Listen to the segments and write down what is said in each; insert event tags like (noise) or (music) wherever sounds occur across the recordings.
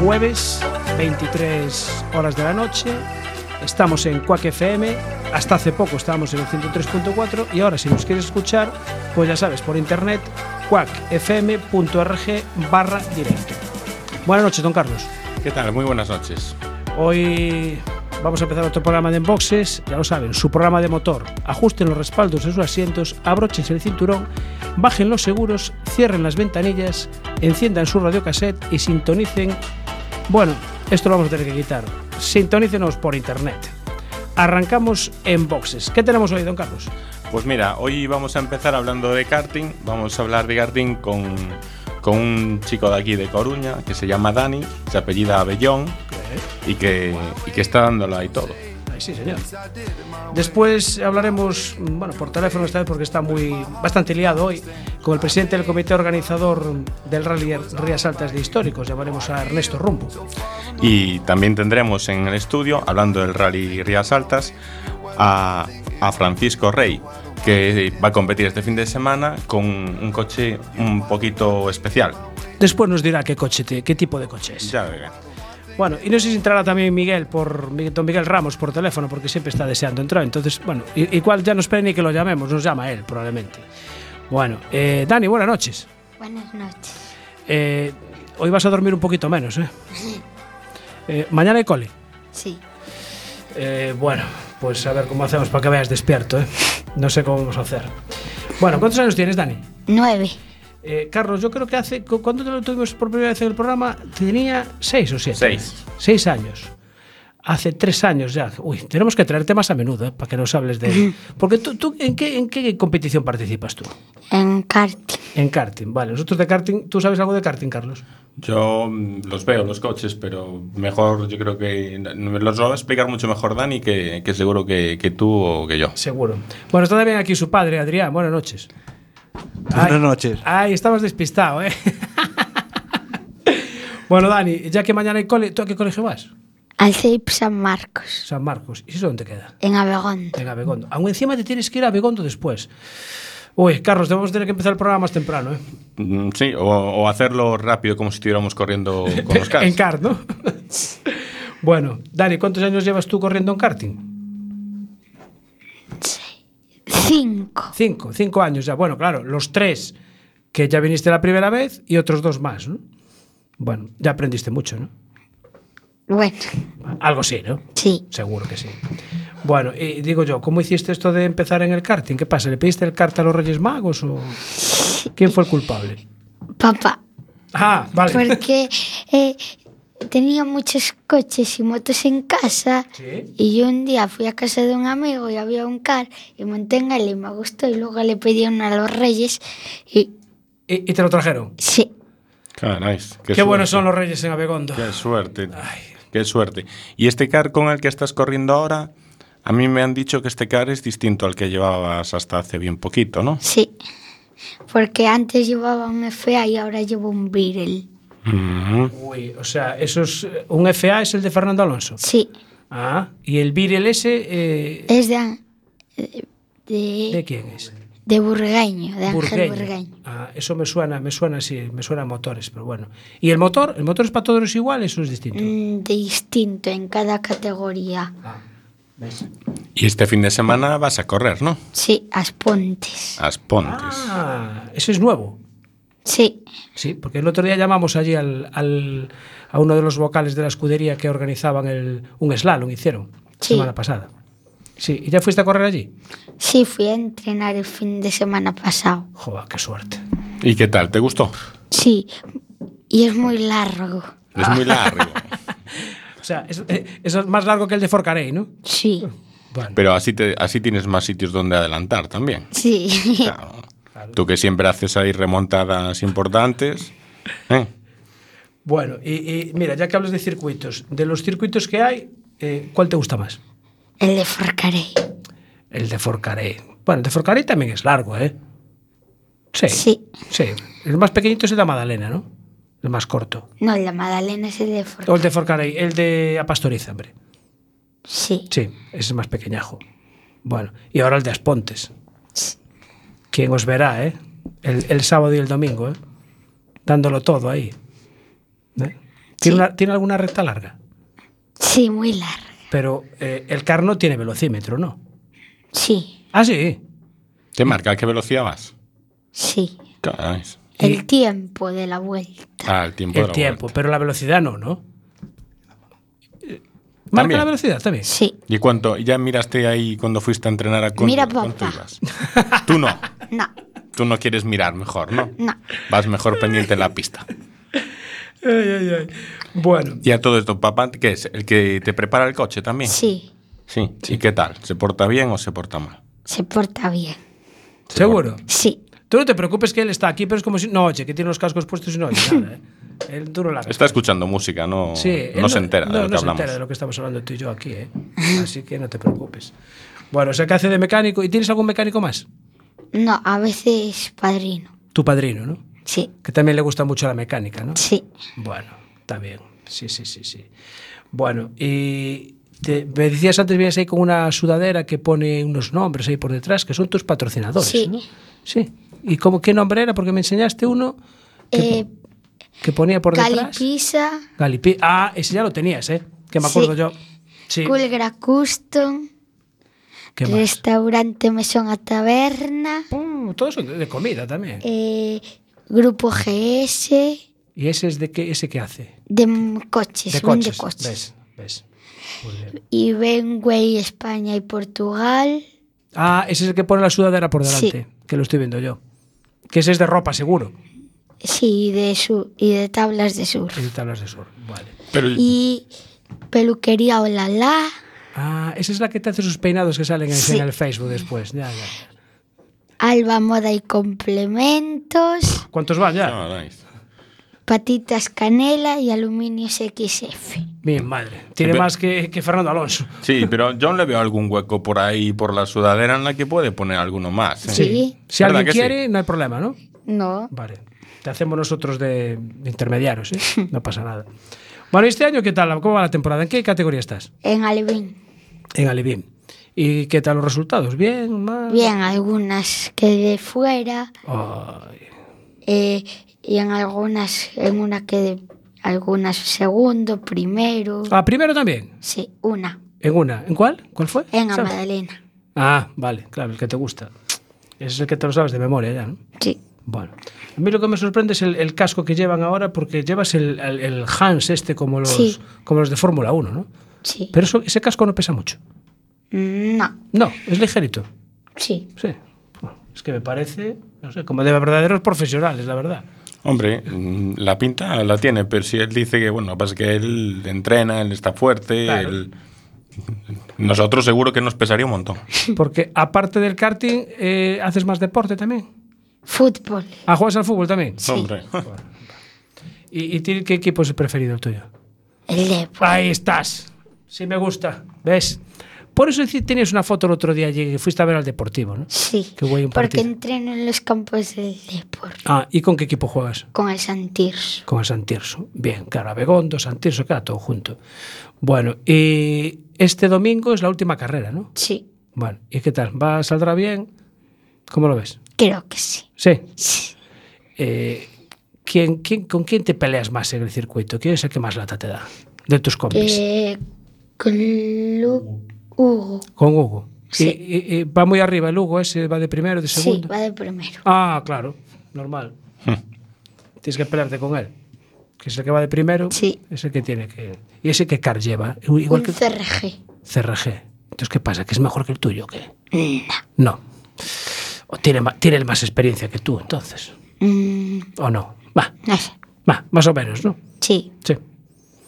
Jueves, 23 horas de la noche. Estamos en Quack FM. Hasta hace poco estábamos en el 103.4 y ahora si nos quieres escuchar, pues ya sabes, por internet, quackfm.org barra directo. Buenas noches, don Carlos. ¿Qué tal? Muy buenas noches. Hoy vamos a empezar otro programa de Enboxes, ya lo saben, su programa de motor. Ajusten los respaldos de sus asientos, abróchense el cinturón, bajen los seguros, cierren las ventanillas, enciendan su radiocassette y sintonicen. Bueno, esto lo vamos a tener que quitar. Sintonícenos por internet. Arrancamos en boxes. ¿Qué tenemos hoy, don Carlos? Pues mira, hoy vamos a empezar hablando de karting. Vamos a hablar de karting con, con un chico de aquí de Coruña que se llama Dani, se apellida Abellón y que, y que está dándolo ahí todo. Sí, señor. Después hablaremos, bueno, por teléfono esta vez porque está muy bastante liado hoy, con el presidente del comité organizador del Rally Rías Altas de Históricos. Llamaremos a Ernesto Rumbo. Y también tendremos en el estudio, hablando del Rally Rías Altas, a, a Francisco Rey, que va a competir este fin de semana con un coche un poquito especial. Después nos dirá qué coche, te- qué tipo de coche es. Ya verán. Bueno, y no sé si entrará también Miguel por don Miguel Ramos por teléfono porque siempre está deseando entrar. Entonces, bueno, igual ya no espera ni que lo llamemos, nos llama él probablemente. Bueno, eh, Dani, buenas noches. Buenas noches. Eh, hoy vas a dormir un poquito menos, ¿eh? Eh, mañana hay cole. Sí. Eh, bueno, pues a ver cómo hacemos para que veas despierto, ¿eh? No sé cómo vamos a hacer. Bueno, ¿cuántos años tienes, Dani? Nueve. Eh, Carlos, yo creo que hace. cu- ¿Cuándo te lo tuvimos por primera vez en el programa? Tenía seis o siete. Seis. Seis años. Hace tres años ya. Uy, tenemos que traerte más a menudo, ¿eh? Para que nos hables de. (laughs) Porque tú, tú ¿en, qué, ¿en qué competición participas tú? En karting. En karting, vale. Nosotros de karting. ¿Tú sabes algo de karting, Carlos? Yo mm, los veo, los coches, pero mejor yo creo que me los va a explicar mucho mejor Dani que, que seguro que, que tú o que yo. Seguro. Bueno, está también aquí su padre, Adrián. Buenas noches. Buenas Ay, noches. Ay, estabas despistado, ¿eh? (laughs) bueno, Dani, ya que mañana hay cole, ¿tú a qué colegio vas? Al CEIP San Marcos. San Marcos. ¿Y eso dónde queda? En Abegondo. En Abegondo. Aún encima te tienes que ir a Abegondo después. Uy, Carlos, debemos tener que empezar el programa más temprano, ¿eh? Mm, Sí, o, o hacerlo rápido como si estuviéramos corriendo (laughs) con los cars. en kart, ¿no? (laughs) bueno, Dani, ¿cuántos años llevas tú corriendo en karting? Cinco. Cinco, cinco años ya. Bueno, claro, los tres que ya viniste la primera vez y otros dos más, ¿no? Bueno, ya aprendiste mucho, ¿no? Bueno, Algo sí, ¿no? sí. Seguro que sí. Bueno, y digo yo, ¿cómo hiciste esto de empezar en el karting? ¿Qué pasa? ¿Le pediste el kart a los Reyes Magos o quién fue el culpable? Papá. Ah, vale. Porque (laughs) eh, tenía muchos coches y motos en casa. Sí. Y yo un día fui a casa de un amigo y había un car y monté en él y me gustó. Y luego le pedí uno a los reyes. Y ¿Y, y te lo trajeron? sí. Caray, Qué, buenos son los Reyes en Abegondo. Qué suerte. Qué suerte. Y este car con el que estás corriendo ahora, a mí me han dicho que este car es distinto al que llevabas hasta hace bien poquito, ¿no? Sí. Porque antes llevaba un FA y ahora llevo un Uh -huh. Uy, o sea, esos, ¿un FA es el de Fernando Alonso? Sí. Ah, ¿y el Virel ese? Eh, es de, eh, de, de... quién es? De Burgueño, de Burgueño. Ángel Burgueño. Ah, eso me suena, me suena así, me suena a motores, pero bueno. ¿Y el motor? ¿El motor es para todos iguales o es distinto? Mm, distinto en cada categoría. Ah, ¿ves? Y este fin de semana vas a correr, ¿no? Sí, Aspontes. Aspontes. Ah, ese es nuevo. Sí. Sí, porque el otro día llamamos allí al, al- a uno de los vocales de la escudería que organizaban el, un slalom, hicieron, la Sí. semana pasada. Sí, ¿y ya fuiste a correr allí? Sí, fui a entrenar el fin de semana pasado. Joder, qué suerte. ¿Y qué tal? ¿Te gustó? Sí. Y es muy largo. Es muy largo. (laughs) O sea, es, eh, eso es más largo que el de Forcarey, ¿no? Sí. Bueno, Pero así, te, así tienes más sitios donde adelantar también. Sí. Claro. Tú que siempre haces ahí remontadas importantes. ¿eh? Bueno, y, y mira, ya que hablas de circuitos, de los circuitos que hay, eh, ¿cuál te gusta más? El de Forcaré. El de Forcaré. Bueno, el de Forcaré también es largo, ¿eh? Sí. Sí. Sí. El más pequeñito es el de Madalena, ¿no? El más corto. No, el de Madalena es el de O Forcaré. el de Forcaré, el de Apastoriza, hombre. Sí. Sí, ese es más pequeñajo. Bueno, y ahora el de Aspontes. ¿Quién os verá, eh? El, el sábado y el domingo, ¿eh? Dándolo todo ahí. ¿Eh? ¿Tiene, Sí. una- ¿Tiene alguna recta larga? Sí, muy larga. Pero eh, el car no tiene velocímetro, ¿no? Sí, Ah, sí. ¿Te marca a qué velocidad vas? sí. Caray. El tiempo de la vuelta. Ah, el tiempo de El la tiempo, vuelta. pero la velocidad no, ¿no? ¿Marca También. la velocidad también? Sí. ¿Y cuánto? ¿Ya miraste ahí cuando fuiste a entrenar a Cóndor? Mira, ¿Cuánto papá. ibas? Tú no. (laughs) No, Tú no quieres mirar mejor, ¿no? no. Vas mejor pendiente en la pista. Ay, ay, ay. Bueno, Y a todo esto, papá, ¿qué es? ¿El que te prepara el coche también? Sí, Sí. ¿Y qué tal? ¿Se porta bien o se porta mal? se porta bien. ¿seguro? Sí, Tú no te preocupes que él está aquí, pero es como si no oye, que tiene los cascos puestos y no oye (laughs) nada, ¿eh? Él tú no la Está escuchando música, no, Sí, él no se entera no, de lo no que se hablamos. entera de lo que estamos hablando tú y yo aquí, ¿eh? (laughs) Así que no te preocupes. Bueno, o sea que hace de mecánico. ¿Y tienes algún mecánico más? No, a veces padrino. Tu padrino, ¿no? Sí, Que también le gusta mucho la mecánica, ¿no? sí, Bueno, está bien. Sí, sí, sí, sí. Bueno, y te- me decías antes, vienes ahí con una sudadera que pone unos nombres ahí por detrás, que son tus patrocinadores, Sí. ¿no? Sí. ¿Y cómo, qué nombre era? Porque me enseñaste uno que, Eh, que ponía por detrás. Galipisa, Galipi. Ah, ese ya lo tenías, ¿eh? Que me acuerdo Sí. yo. Sí. Culgra Custom, ¿Qué más? Restaurante Mesón a Taberna, Uh, todo eso de de comida también. eh, Grupo GS, ¿Y ese es de qué, ese qué hace? de coches, De coches. coches. ¿Ves? ¿Ves? Muy bien. Y Benway, España y Portugal. Ah, ese es el que pone la sudadera por Sí. delante, que lo estoy viendo yo. Que ese es de ropa, seguro. Sí, de su y de tablas de surf. Es de tablas de surf. Vale. Pero Y peluquería Olala. Ah, esa es la que te hace sus peinados que salen en, Sí. en el Facebook después. Ya, ya. Alba Moda y Complementos, ¿Cuántos van ya? Ah, nice. Patitas Canela y Aluminios XF. Mi madre. Tiene más que, que Fernando Alonso. Sí, (laughs) pero yo le veo algún hueco por ahí, por la sudadera, en la que puede poner alguno más. ¿eh? Sí. Si ¿Verdad alguien sí? quiere, no hay problema, ¿no? No, Vale. Te hacemos nosotros de, de intermediarios, ¿eh? No pasa nada. Bueno, ¿y este año qué tal? ¿Cómo va la temporada? ¿En qué categoría estás? en Alevín. En Alevín. ¿Y qué tal los resultados? ¿Bien? ¿Mal? Bien, algunas que de fuera Ay. eh, y en algunas, en una que de, algunas segundo, primero. Ah, primero también. Sí, una. En una. ¿En cuál? ¿Cuál fue? En ¿Sabes? Magdalena. Ah, vale, claro, el que te gusta. Es el que te lo sabes de memoria ya, ¿no? Sí. Bueno. A mí lo que me sorprende es el, el casco que llevan ahora porque llevas el, el- el Hans este como los, Sí. como los de Fórmula 1, ¿no? Sí. Pero eso, ese casco no pesa mucho. No. No, es ligerito. Sí. Sí. Es que me parece, no sé, como de verdaderos profesionales, la verdad. Hombre, mm, la pinta la tiene, pero si él dice que, bueno, pasa que él entrena, él está fuerte, Claro. él- nosotros seguro que nos pesaría un montón. (laughs) Porque aparte del karting, eh, haces más deporte también. Fútbol. Ah, juegas al fútbol también. Hombre. (laughs) ¿Y, y qué equipo es el preferido el tuyo? El Depor. Ahí estás. Sí me gusta. ¿Ves? Por eso tenías una foto el otro día allí que fuiste a ver al Deportivo, ¿no? Sí. Qué guay un Porque entreno en los campos del Depor. Ah, ¿y con qué equipo juegas? Con el Santirso. Con el Santirso. Bien, claro, Abegondo, Santirso, queda todo junto. Bueno, y este domingo es la última carrera, ¿no? Sí. Bueno, ¿y qué tal? ¿Va, ¿Saldrá bien? ¿Cómo lo ves? Creo que sí. Sí. Sí. Eh, ¿quién, quién, ¿Con quién te peleas más en el circuito? ¿Quién es el que más lata te da? De tus compis. Eh, con Lu- Hugo. Con Hugo. Sí. Y va muy arriba el Hugo, ese va de primero, de Sí, segundo. va de primero. Ah, claro, normal. Tienes que pelearte con él. Que es el que va de primero, Sí. es el que tiene que. ¿Y ese qué car lleva? Igual Un que CRG. CRG. Entonces, ¿qué pasa? ¿Que es mejor que el tuyo o qué? No. No. O tiene, tiene más experiencia que tú, entonces. Mm, ¿O no? Va, no sé. va, más o menos, ¿no? Sí. Sí.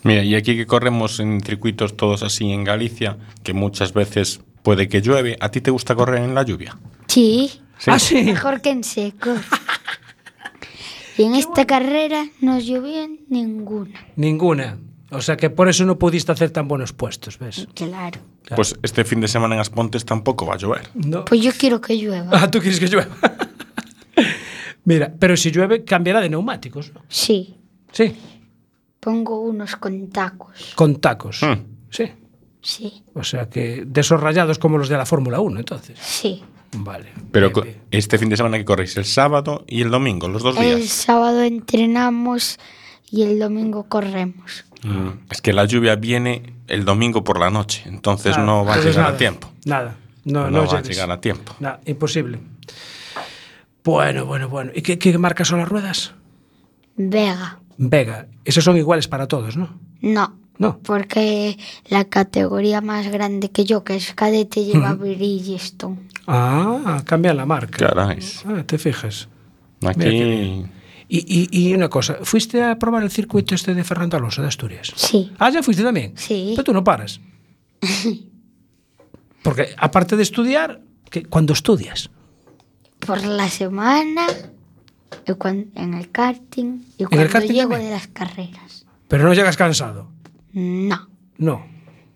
Mira, y aquí que corremos en circuitos todos así en Galicia, que muchas veces puede que llueve, ¿a ti te gusta correr en la lluvia? Sí. Ah, sí. Mejor que en seco. (laughs) Y en esta carrera no llovió ninguna. Ninguna. O sea que por eso no pudiste hacer tan buenos puestos, ¿ves? Claro. Pues este fin de semana en Aspontes tampoco va a llover. No. Pues yo quiero que llueva. Ah, tú quieres que llueva. (laughs) Mira, pero si llueve cambiará de neumáticos, ¿no? Sí. Sí, Pongo unos con tacos. con tacos. Hmm. Sí. Sí. O sea que de esos rayados como los de la Fórmula 1, entonces. Sí. Vale. Pero bien, co- bien. este fin de semana que corréis el sábado y el domingo, los dos El días. sábado entrenamos y el domingo corremos. Mm, Es que la lluvia viene el domingo por la noche, entonces no va a llegar nada, a tiempo. Nada. No, No, no, va a llegar a tiempo. Nada, imposible. Bueno, bueno, bueno. ¿Y qué, qué marcas son las ruedas? Vega. Vega. Esas son iguales para todos, ¿no? No. No. Porque la categoría más grande que yo, que es cadete, lleva Bridgestone. Ah, cambian la marca. Caray. Ah, te fijas. Aquí Y, y, y una cosa, ¿fuiste a probar el circuito este de Fernando Alonso de Asturias? Sí. Ah, ya fuiste también. Sí. Pero tú no paras. (laughs) Porque aparte de estudiar, ¿qué- ¿cuándo estudias? Por la semana, en el karting y el cuando karting llego también? de las carreras. Pero no llegas cansado. No. No.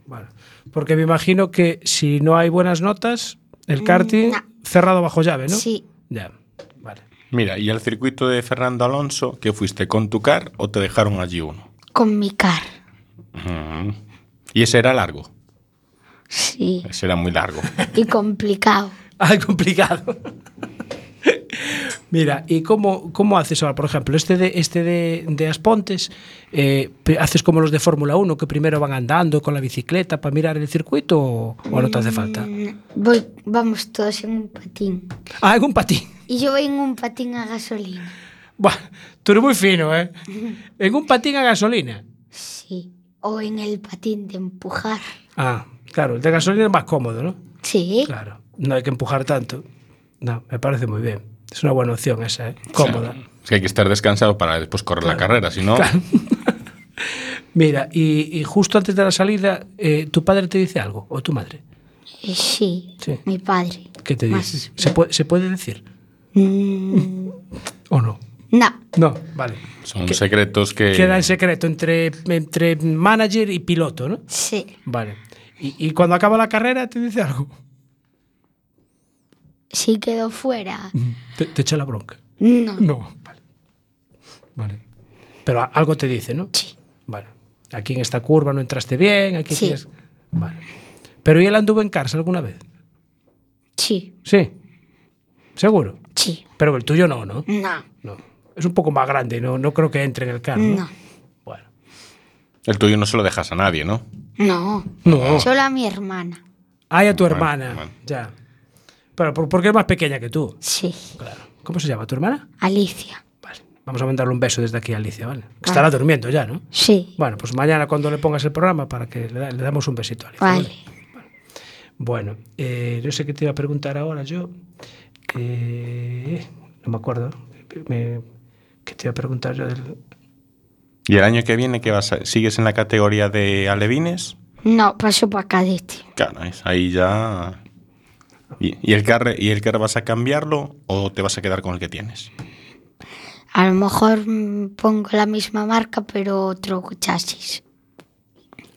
Bueno, porque me imagino que si no hay buenas notas, el karting no. cerrado bajo llave, ¿no? Sí. Ya. Vale. Mira, ¿y el circuito de Fernando Alonso, que fuiste con tu car o te dejaron allí uno? Con mi car. Mm. Y ese era largo, Sí. ese era muy largo. Y complicado. Ay, (laughs) complicado. Mira, ¿y cómo, cómo haces ahora? Por ejemplo, este de, este de, de Aspontes, eh, ¿haces como los de Fórmula 1 que primero van andando con la bicicleta para mirar el circuito o, o no te hace falta? Mm, Voy, vamos todos en un patín. Ah, en un patín. Y yo voy en un patín a gasolina. Buah, tú eres muy fino, ¿eh? (laughs) En un patín a gasolina. Sí. O en el patín de empujar. Ah, claro, el de gasolina es más cómodo, ¿no? Sí. Claro, no hay que empujar tanto. No, me parece muy bien. Es una buena opción esa, ¿eh? Cómoda. Es que hay que estar descansado para después correr la carrera, si no... (laughs) Mira, y, y justo antes de la salida, eh, ¿tu padre te dice algo? ¿O tu madre? Sí. Sí. Mi padre. ¿Qué te Más- dice? ¿Se puede, ¿Se puede decir? Mm, ¿O no? no. No, vale. Son secretos que... Queda en secreto entre, entre manager y piloto, ¿no? Sí. Vale. Y, y cuando acaba la carrera, ¿te dice algo? Si quedó fuera. Te, te echa la bronca. No. No, vale. Vale. Pero algo te dice, ¿no? Sí. Vale. Aquí en esta curva no entraste bien, aquí Sí. tienes... Vale. Pero ¿y él anduvo en cárcel alguna vez? Sí. Sí. ¿Seguro? Sí. Pero el tuyo no, ¿no? No. No. Es un poco más grande, no, no creo que entre en el carro. ¿no? No. Bueno. El tuyo no se lo dejas a nadie, ¿no? No. No. Solo a mi hermana. Ay, a tu Bueno, hermana. bueno. Ya. Pero por- porque es más pequeña que tú. Sí. Claro. ¿Cómo se llama tu hermana? Alicia. Vale. Vamos a mandarle un beso desde aquí a Alicia, ¿vale? Que estará durmiendo ya, ¿no? Sí. Bueno, pues mañana cuando le pongas el programa para que le, da- le damos un besito a Alicia. Vale. Bueno, eh, no sé qué te iba a preguntar ahora yo. Eh, no me acuerdo. Me- ¿Qué te iba a preguntar yo del, ¿Y el año que viene qué vas a... sigues en la categoría de alevines? No, paso para cadete. Claro, ahí ya... ¿Y, y el carro, ¿Y el carro vas a cambiarlo o te vas a quedar con el que tienes? A lo mejor mm, pongo la misma marca, pero otro chasis.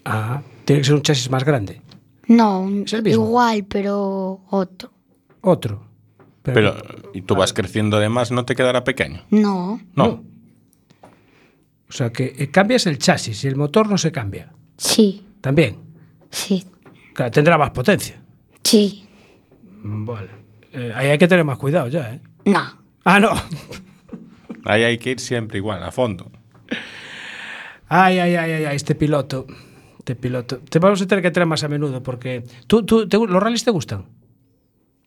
Ah, tiene que ser un chasis más grande. No, un- igual, pero otro. Otro. Pero, y tú vas creciendo además, ¿no te quedará pequeño? No. No. O sea que eh, cambias el chasis y el motor no se cambia. Sí. También. Sí. Claro, tendrá más potencia. Sí. Mm, Vale. Eh, ahí hay que tener más cuidado ya, ¿eh? No. Ah, no. Ahí hay que ir siempre igual, a fondo. Ay, ay, ay, ay, ay, este piloto. Este piloto. Te vamos a tener que traer más a menudo porque. ¿Tú, tú, te- ¿Los rallies te gustan?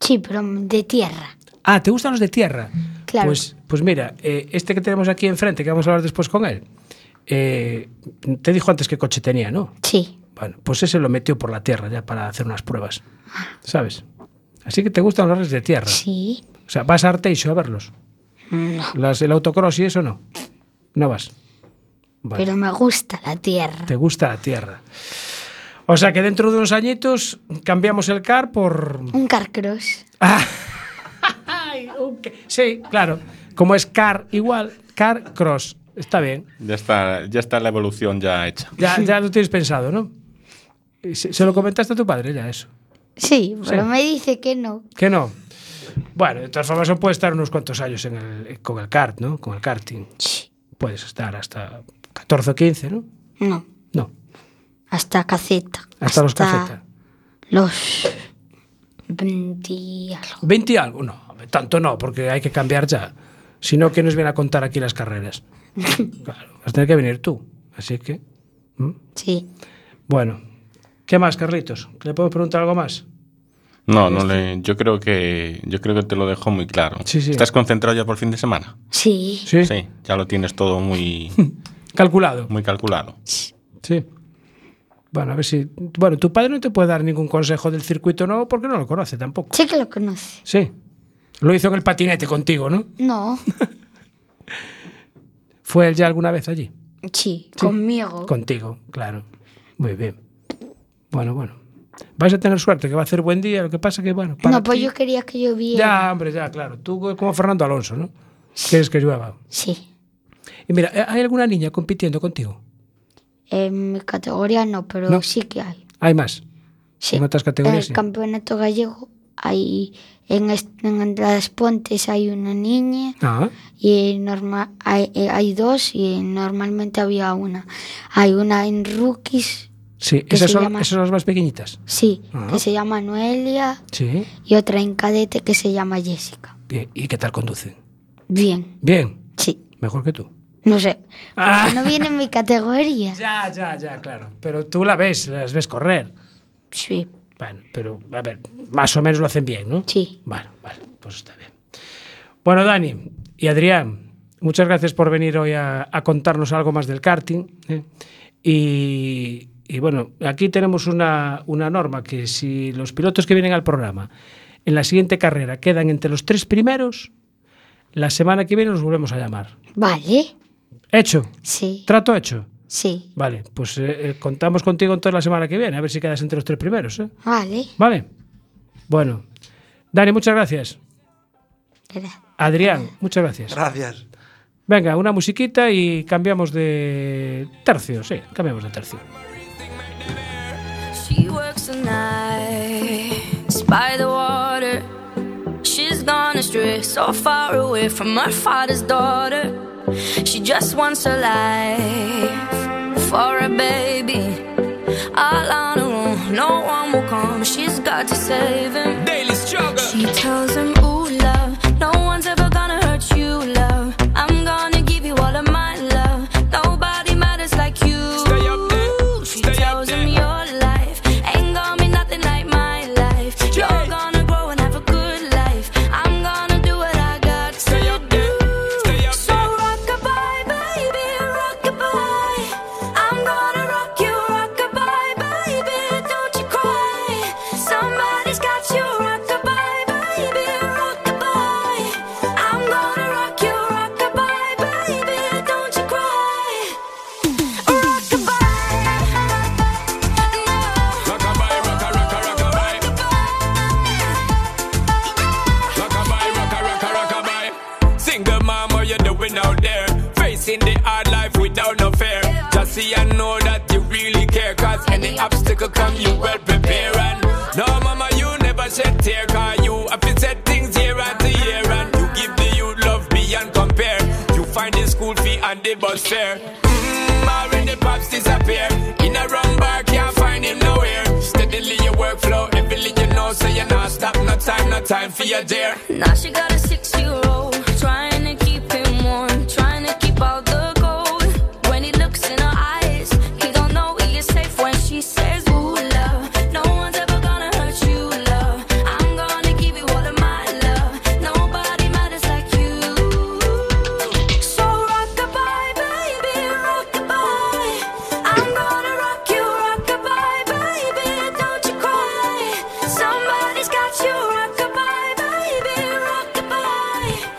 Sí, pero de tierra. Ah, ¿te gustan los de tierra? Claro. Pues, pues mira, eh, este que tenemos aquí enfrente, que vamos a hablar después con él, eh, te dijo antes qué coche tenía, ¿no? Sí. Bueno, pues ese lo metió por la tierra ya para hacer unas pruebas. ¿Sabes? Así que te gustan los rallies de tierra. Sí. O sea, vas a Arteixo a verlos. No. Las, el autocross y eso no. No vas. Vale. Pero me gusta la tierra. Te gusta la tierra. O sea que dentro de unos añitos cambiamos el car por. Un carcross. Ah. (laughs) Ay, ok. Sí, claro. Como es car igual, Car Cross. Está bien. Ya está, ya está la evolución ya hecha. Ya, ya lo tienes pensado, ¿no? ¿Se, se lo comentaste a tu padre ya eso? Sí, pero Sí. me dice que no. Que no. Bueno, de todas formas, puede estar unos cuantos años en el, con el kart, ¿no? Con el karting. Sí. Puedes estar hasta 14 o 15, ¿no? No, No, hasta caceta. hasta, los cafetas. Los 20 y algo. 20 y algo, no, tanto no, porque hay que cambiar ya. Si no, ¿quién nos viene a contar aquí las carreras? (laughs) claro, vas a tener que venir tú. Así que. Sí. bueno. ¿Qué más, Carlitos? ¿Le podemos preguntar algo más? No, no le, yo creo que yo creo que te lo dejo muy claro. Sí, sí. ¿Estás concentrado ya por el fin de semana? Sí. Sí. Sí, ya lo tienes todo muy (laughs) Calculado. muy calculado. Sí. Bueno, a ver si. Bueno, tu padre no te puede dar ningún consejo del circuito nuevo porque no lo conoce tampoco. Sí que lo conoce. Sí. Lo hizo en el patinete contigo, ¿no? No. (laughs) ¿Fue él ya alguna vez allí? Sí, conmigo. Contigo, claro. Muy bien. Bueno, bueno. Vais a tener suerte, que va a hacer buen día. Lo que pasa que, bueno. para no, pues ti- yo quería que lloviera. Ya, hombre, ya, claro. Tú como Fernando Alonso, ¿no? Quieres que llueva. Sí. Y mira, ¿eh, ¿hay alguna niña compitiendo contigo? En mi categoría no, pero No. sí que hay. Hay más. Sí. En otras categorías, En el sí. campeonato gallego hay en, en las Pontes hay una niña Ah, y normal hay, eh, hay dos y normalmente había una. Hay una en rookies, sí. ¿Qué Esas son, llama? esas son las más pequeñitas. sí, Ah. que se llama Noelia Sí. y otra en cadete que se llama Jessica. Bien. ¿Y qué tal conducen? Bien, Bien. sí. Mejor que tú. No sé. Ah. No viene en mi categoría. (laughs) Ya, ya, ya, claro. Pero tú la ves, las ves correr. Sí, Bueno, pero a ver, más o menos lo hacen bien, ¿no? sí. Bueno, vale, pues está bien. Bueno, Dani y Adrián, muchas gracias por venir hoy a, a contarnos algo más del karting. ¿eh? Y, y bueno, aquí tenemos una, una norma que si los pilotos que vienen al programa en la siguiente carrera quedan entre los tres primeros, la semana que viene los volvemos a llamar. Vale. ¿Hecho? Sí, ¿Trato hecho? sí. Vale, pues eh, eh, contamos contigo entonces la semana que viene, a ver si quedas entre los tres primeros. ¿eh? Vale. Vale. Bueno, Dani, muchas gracias. Espera. Adrián, muchas gracias. Gracias. Venga, una musiquita y cambiamos de tercio, sí, cambiamos de tercio. She works the nights by the water. She's gone astray, so far away from her father's daughter. She just wants her life for a baby. All on her own, no one will come. She's got to save him. Daily struggle. She tells him,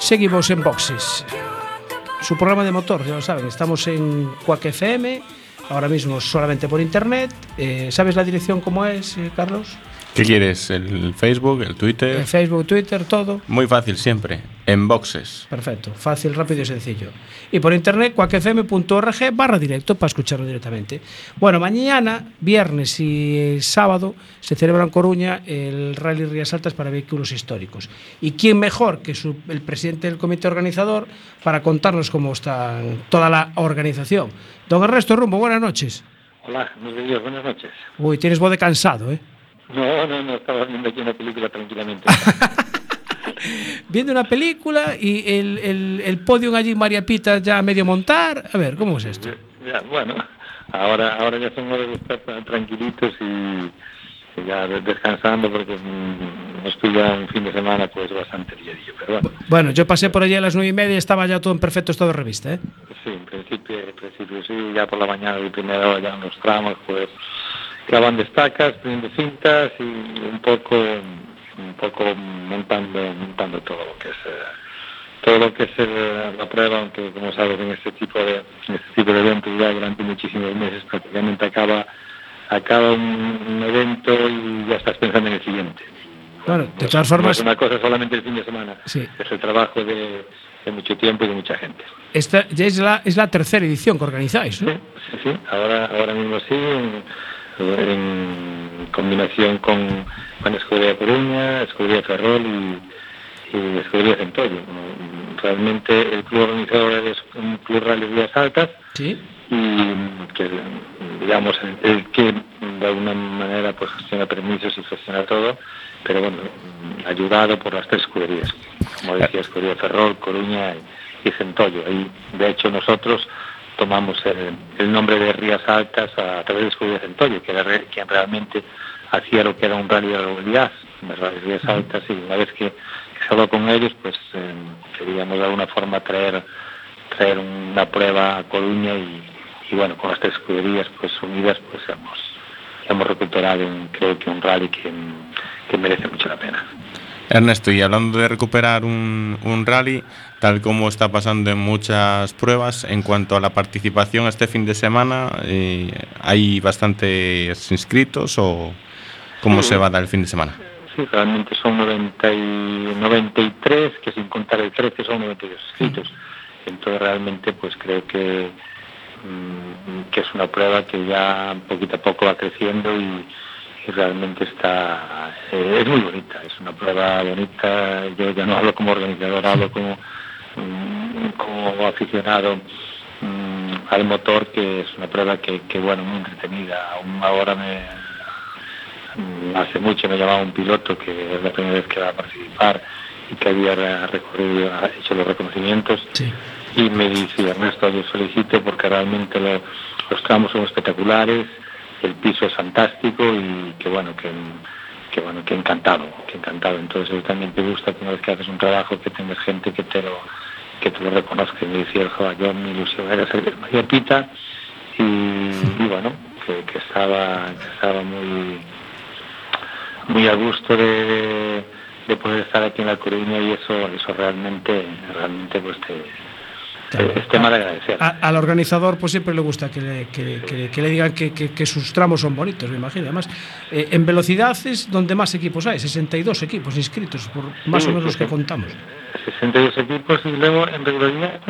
Seguimos en Boxes, su programa de motor, ya lo saben, estamos en Quack FM, ahora mismo solamente por internet. Eh, ¿Sabes la dirección cómo es, eh, Carlos? ¿Qué quieres? ¿El Facebook, el Twitter? Eh, Facebook, Twitter, todo. Muy fácil siempre. En boxes. Perfecto, fácil, rápido y sencillo. Y por internet, cuacfm.org barra directo para escucharlo directamente. Bueno, mañana, viernes y sábado, se celebra en Coruña el Rally Rías Altas para vehículos históricos. ¿Y quién mejor que su- el presidente del comité organizador para contarnos cómo está toda la organización? Don Ernesto Rumbo, buenas noches. Hola, buenos días, buenas noches. Uy, tienes voz de cansado, ¿eh? No, no, no, estaba viendo aquí una película tranquilamente. (laughs) (laughs) Viendo una película y el, el, el podium allí, María Pita, ya a medio montar. A ver, ¿cómo es esto? Ya, bueno, ahora, ahora ya son horas de estar tra- tranquilitos y, y ya de- descansando porque mm, nos pilla un fin de semana pues bastante liadillo. Pero bueno, Bueno, yo pasé por allí a las nueve y media y estaba ya todo en perfecto estado de revista, ¿eh? sí, en principio, en principio sí, ya por la mañana y primera hora ya en los tramos pues clavando estacas, poniendo cintas y un poco, un poco montando, montando todo lo que es eh, todo lo que es eh, la prueba, aunque como sabes en este tipo de en este tipo de eventos ya durante muchísimos meses prácticamente acaba acaba un, un evento y ya estás pensando en el siguiente. Bueno, de No todas no formas, es una cosa solamente el fin de semana, Sí. es el trabajo de, de mucho tiempo y de mucha gente. esta ya es la, es la tercera edición que organizáis, ¿no? Sí, sí, sí. Ahora, ahora mismo sí, en, en combinación con, con Escudería Coruña, Escudería Ferrol y, y Escudería Centollo. Realmente el club organizador es un club Rally Vías Altas Sí. y que, digamos, el, el que de alguna manera pues gestiona permisos y gestiona todo, pero bueno, ayudado por las tres escuderías, como decía, Escudería Ferrol, Coruña y, y Centollo. Ahí, de hecho, nosotros tomamos el, el nombre de Rías Altas a, través de Escudería Centollo, que era re- quien realmente hacía lo que era un rally de movilidad, Rally Rías Altas, y una vez que, que se habló con ellos, pues eh, queríamos de alguna forma traer traer una prueba a Coruña y, y bueno, con las tres escuderías pues unidas pues hemos, hemos recuperado un- creo que un rally que, que merece mucho la pena. Ernesto, y hablando de recuperar un, un rally, tal como está pasando en muchas pruebas, en cuanto a la participación este fin de semana, eh, ¿hay bastantes inscritos o cómo Sí. se va a dar el fin de semana? Sí, realmente son 90 y 93, que sin contar el 13 son 92 inscritos. Entonces realmente pues creo que, mm, que es una prueba que ya poquito a poco va creciendo y, y realmente está eh, es muy bonita, es una prueba bonita. Yo ya no hablo como organizador, hablo como, mm, como aficionado mm, al motor, que es una prueba que, que bueno, muy entretenida. Aún ahora me, hace mucho me llamaba un piloto que es la primera vez que va a participar y que había re- recorrido, ha hecho los reconocimientos Sí. y me dice Ernesto yo solicito porque realmente lo- los tramos son espectaculares, el piso es fantástico y que bueno que, que bueno que encantado, que encantado. Entonces también te gusta que una vez que haces un trabajo que tengas gente que te lo que te lo reconozca y me decía "Jo, yo mi ilusión era ser el María Pita y, y bueno que, que estaba que estaba muy muy a gusto de, de poder estar aquí en La Coruña y eso eso realmente realmente pues te, Claro. es tema de agradecer. A- al organizador pues siempre le gusta que le, que, que- que le digan que, sus tramos son bonitos, me imagino. Además, eh, en velocidad es donde más equipos hay, 62 equipos inscritos, por más Sí, o menos sí, los que contamos. 62 equipos y luego en regularidad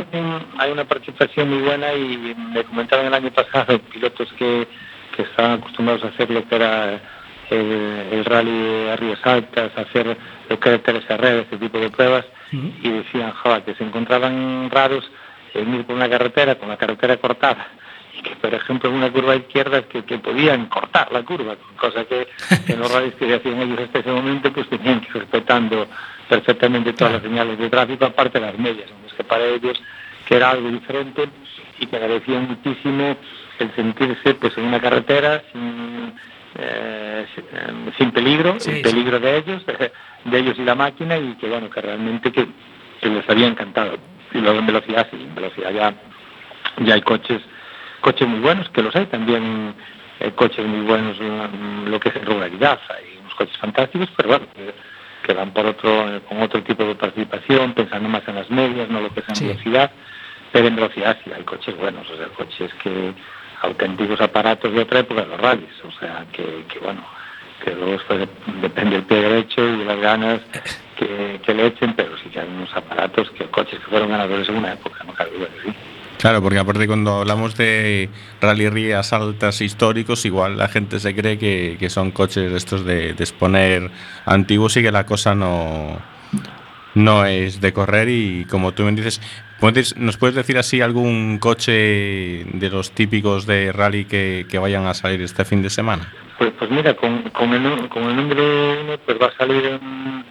hay una participación muy buena y me comentaron el año pasado pilotos que, que estaban acostumbrados a hacer lo que era el, el rally a Ríos Altas, a hacer lo que era Teresa Red, este tipo de pruebas y decían joder, que se encontraban raros en ir por una carretera con la carretera cortada y que por ejemplo en una curva izquierda que, que podían cortar la curva, cosa que en los rallies que hacían ellos hasta ese momento pues tenían que ir respetando perfectamente todas las señales de tráfico, aparte de las medias, es que para ellos que era algo diferente y que agradecían muchísimo el sentirse pues en una carretera sin, eh, sin, sin peligro, Sí, el sí. peligro de ellos, (laughs) de ellos y la máquina y que bueno, que realmente que, que les había encantado. Y luego en velocidad, sí, en velocidad ya, ya hay coches, coches muy buenos, que los hay también eh, coches muy buenos, mm, lo que es en ruralidad, hay unos coches fantásticos, pero bueno, que, van por otro, eh, con otro tipo de participación, pensando más en las medias, no lo que es en Sí. velocidad, pero en velocidad sí hay coches buenos, o sea, coches que auténticos aparatos de otra época los rallies, o sea, que, que bueno, que luego depende del pie derecho y las ganas que, le echen, pero sí que hay unos aparatos que coches que fueron ganadores en una época, no cabe duda sí. Claro, porque aparte cuando hablamos de rally rías altas históricos, igual la gente se cree que, son coches estos de exponer antiguos y que la cosa no, no es de correr y como tú me dices, ¿puedes, ¿nos puedes decir así algún coche de los típicos de rally que, que vayan a salir este fin de semana? Pues, pues mira, con, con, el, con el número uno pues va a salir mm,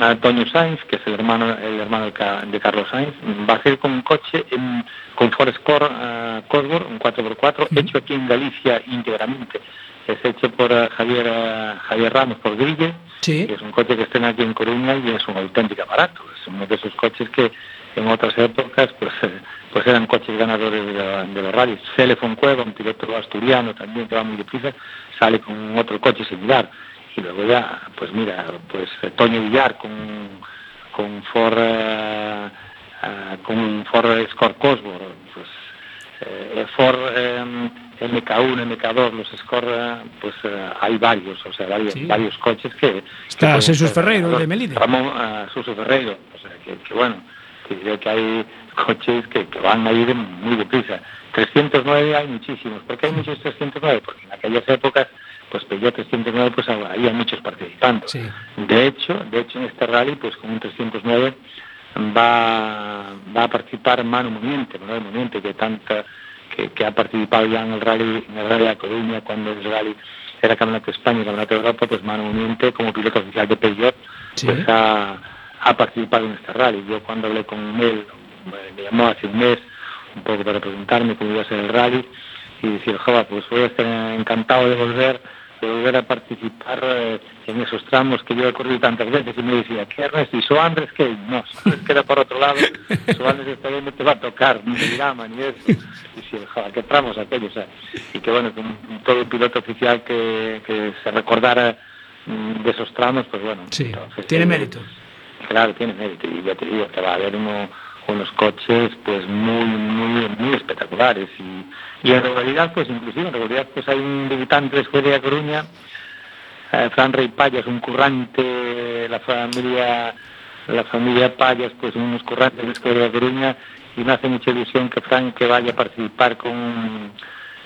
Antonio Sainz, que es el hermano el hermano de, Ca- de Carlos Sainz, va a ser con un coche en, con Ford eh, Cosworth, un 4x4, hecho aquí en Galicia íntegramente. Es hecho por eh, Javier eh, Javier Ramos, por Grille, Sí. que es un coche que está aquí en Coruña y es un auténtico aparato. Es uno de esos coches que en otras épocas pues, eh, pues eran coches ganadores de, la- de los rallies. Cele Foncueva, un piloto asturiano también que va muy deprisa, sale con otro coche similar. Y luego ya, pues mira, pues Toño Villar con, con Ford, eh, eh, con Ford Escort Cosworth, pues eh, Ford eh, MK1, MK2, los Escort, eh, pues eh, hay varios, o sea, varios, Sí. varios coches que... Está que Jesús Ferreiro, de. Melide. Ramón eh, Suso Ferreiro, o sea, que, que bueno, que que hay coches que, que van a ir muy deprisa. 309 hay muchísimos. ¿Por qué hay muchos 309? Porque en aquellas épocas, pues Peugeot 309, pues había muchos participando. Sí. De hecho, de hecho en este rally, pues con un 309 va, va a participar Manu Muniente, Manuel Muniente, que tanta que, que ha participado ya en el rally, en el rally de Coruña, cuando el rally era Campeonato de España y Campeonato de Europa, pues Manu Muniente, como piloto oficial de Peugeot, Sí. pues ha, ha participado en este rally. Yo cuando hablé con él, eh, me llamó hace un mes, un poco para preguntarme cómo iba a ser el rally, y decir, joder, pues voy a estar encantado de volver se volver a participar eh, en esos tramos que yo he corrido tantas veces y me decía, ¿qué Ernest? ¿Y Soandres qué? No, Soandres queda por otro lado, Soandres esta vez no te va a tocar, ni el drama, ni eso. Y si, joder, qué tramos aquellos. Eh? Y que bueno, con todo el piloto oficial que, que se recordara mm, de esos tramos, pues bueno. Sí, entonces, tiene eh, mérito. Claro, tiene mérito. Y ya te digo, que va a haber uno unos coches pues muy, muy, muy espectaculares. Y, en realidad, pues inclusive en realidad, pues hay un debutante de de Coruña, eh, Fran Rey Payas, un currante, la familia la familia Payas, pues unos currantes de Escuela de Coruña, y me hace mucha ilusión que Fran que vaya a participar con,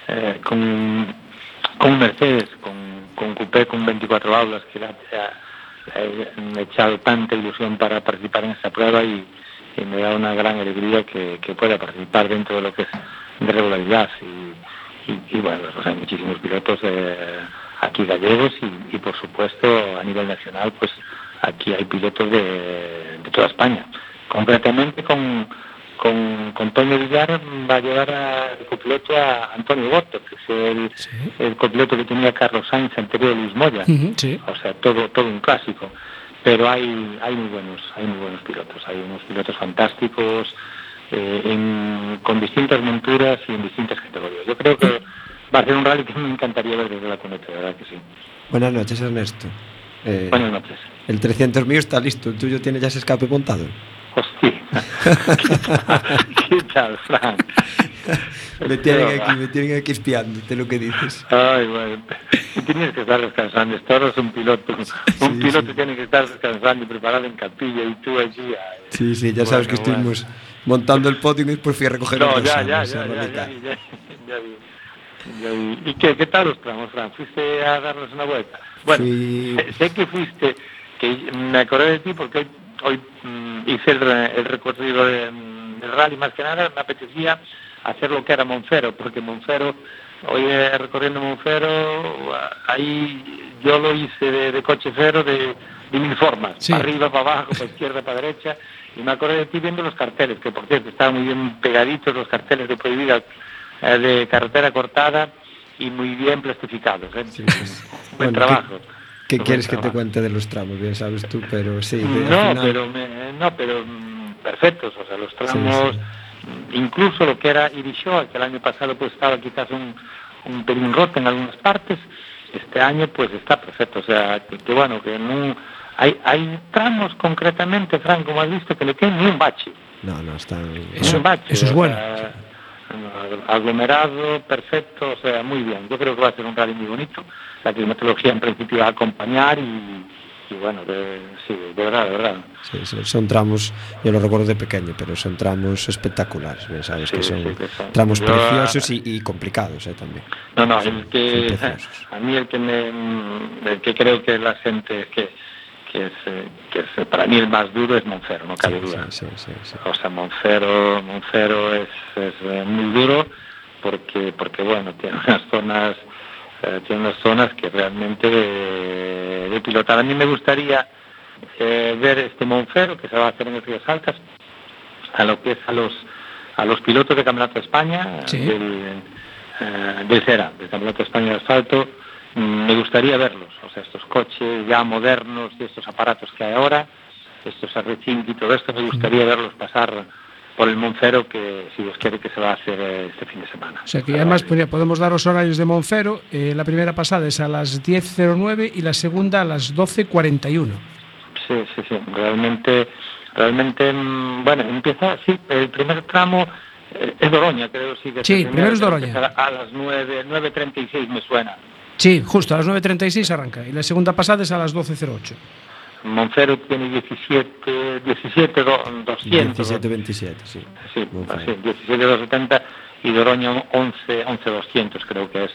eh, con, con Mercedes, con, con coupé con 24 aulas, que le ha, le ha echado tanta ilusión para participar en esta prueba y, y me da una gran alegría que, que pueda participar dentro de lo que es de regularidad. Y, y, y bueno, pues hay muchísimos pilotos eh, aquí gallegos y, y por supuesto a nivel nacional, pues aquí hay pilotos de, de toda España. Concretamente con, con, con Toño Villar va a llevar a, de copiloto a Antonio Boto, que es el, Sí. el copiloto que tenía Carlos Sainz anterior a Luis Moya. Sí. O sea, todo, todo un clásico. Pero hay, hay muy buenos, hay muy buenos pilotos, hay unos pilotos fantásticos eh, en- con distintas monturas y en distintas categorías. Yo creo que va a ser un rally que me encantaría ver desde la cuneta, de verdad que sí. Buenas noches, Ernesto. Eh, Buenas noches. el 300 mío está listo, el tuyo tiene ya ese escape montado. ¿Qué (laughs) tal, ¿Qué tal, Fran? Me tienen aquí, me tienen aquí espiándote lo que dices. Ay, bueno, tienes que estar descansando. Esto ahora es un piloto. Un piloto tiene que estar descansando y preparado en capilla y tú allí. ay. Sí, sí, ya sabes que Bueno, estuvimos montando el podio y después fui a recoger No, los ya, ya, ya, ya, ya, ya, ya vi, ya vi. ¿Y qué, qué tal los tramos, Fran? ¿Fuiste a darnos una vuelta? Bueno, sé, sé que fuiste, que me acordé de ti porque hoy, hoy mm, hice el, el recorrido de, mm, del rally, más que nada me apetecía hacer lo que era Monfero, porque Monfero, hoy recorriendo Monfero, ah, ahí yo lo hice de, de coche cero, de, de mil formas, Sí. para arriba, para abajo, para izquierda, para derecha, y me acordé de ti viendo los carteles, que por cierto estaban muy bien pegaditos los carteles de prohibida eh, de carretera cortada y muy bien plastificados. ¿eh? (laughs) Buen Bueno, trabajo. ¿Qué Buen quieres que te cuente de los tramos? Bien sabes tú, pero sí. de- No, final- pero, me- no, pero mm, perfectos, o sea, los tramos, sí. incluso lo que era Irishoa, que el año pasado pues estaba quizás un, un pelín roto en algunas partes, este año pues está perfecto, o sea, que, que bueno, que no... Hay, hay tramos concretamente, Frank, como has visto, que no tienen ni un bache. No, no, están... Eso- un bache, eso es o bueno. sea, aglomerado, perfecto, o sea, muy bien. Yo creo que va a ser un rally muy bonito. La climatología en principio va a acompañar y, y bueno, de, sí, de verdad, de verdad. Sí, sí, son tramos, yo lo recuerdo de pequeño, pero son tramos espectaculares, sabes que son sí, que son. tramos Yo, preciosos y, y complicados eh, también. No, no, el que, a mí el que me, el que creo que la gente que, que es, eh, que es eh, para mí el más duro es Monfero, no cabe Sí, duda. sí. O sea, Monfero, Monfero es, es, eh, muy duro porque, porque bueno, (laughs) tiene unas zonas, eh, tiene unas zonas que realmente de, de pilotar. A mí me gustaría eh, ver este Monfero que se va a hacer en el Rías Altas a lo que es a los a los pilotos de Campeonato de España del, eh, del CERA, del Campeonato de España de Asfalto, me gustaría verlos, o sea, estos coches ya modernos y estos aparatos que hay ahora, estos R5 y todo esto, me gustaría verlos pasar por el Monfero que si Dios quiere que se va a hacer eh, este fin de semana. O sea que además podemos dar los horarios de Monfero. eh, la primera pasada es a las 10.09 y la segunda a las 12.41. Sí, sí, sí, realmente, realmente, mm, bueno, empieza, sí, el primer tramo eh, es Doroña, creo, sí. que Sí, primero es Doroña. A las 9, 9.36 me suena. Sí, justo a las 9.36 arranca y la segunda pasada es a las 12.08. Monfero tiene 17, 17 do- 200. 17-27, sí. Sí, Monfero. así, 17 270 y Doroña 11, 11 200 creo que es.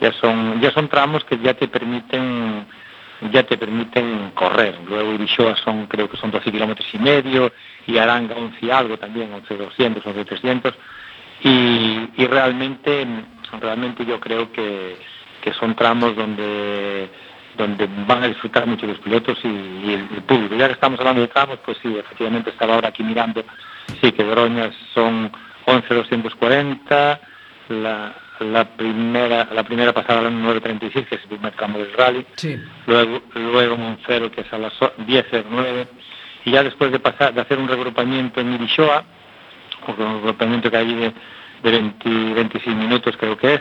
Ya son, ya son tramos que ya te permiten ya te permiten correr. Luego Irishoa son, creo que son 12 kilómetros y medio, y Aranga 11 y algo también, 11 200, 11 300. Y, y realmente, realmente yo creo que, que son tramos donde donde van a disfrutar mucho los pilotos y, y el, el público. Ya que estamos hablando de tramos, pues sí, efectivamente estaba ahora aquí mirando, sí que Doroñas son 11.240, la, la primera la primera pasada a las 9.36, que es el primer tramo del rally, Sí. luego luego Monfero, que es a las 10.09, y ya después de pasar de hacer un regrupamiento en Irishoa, un regrupamiento que hay de, de 20, 26 minutos creo que es,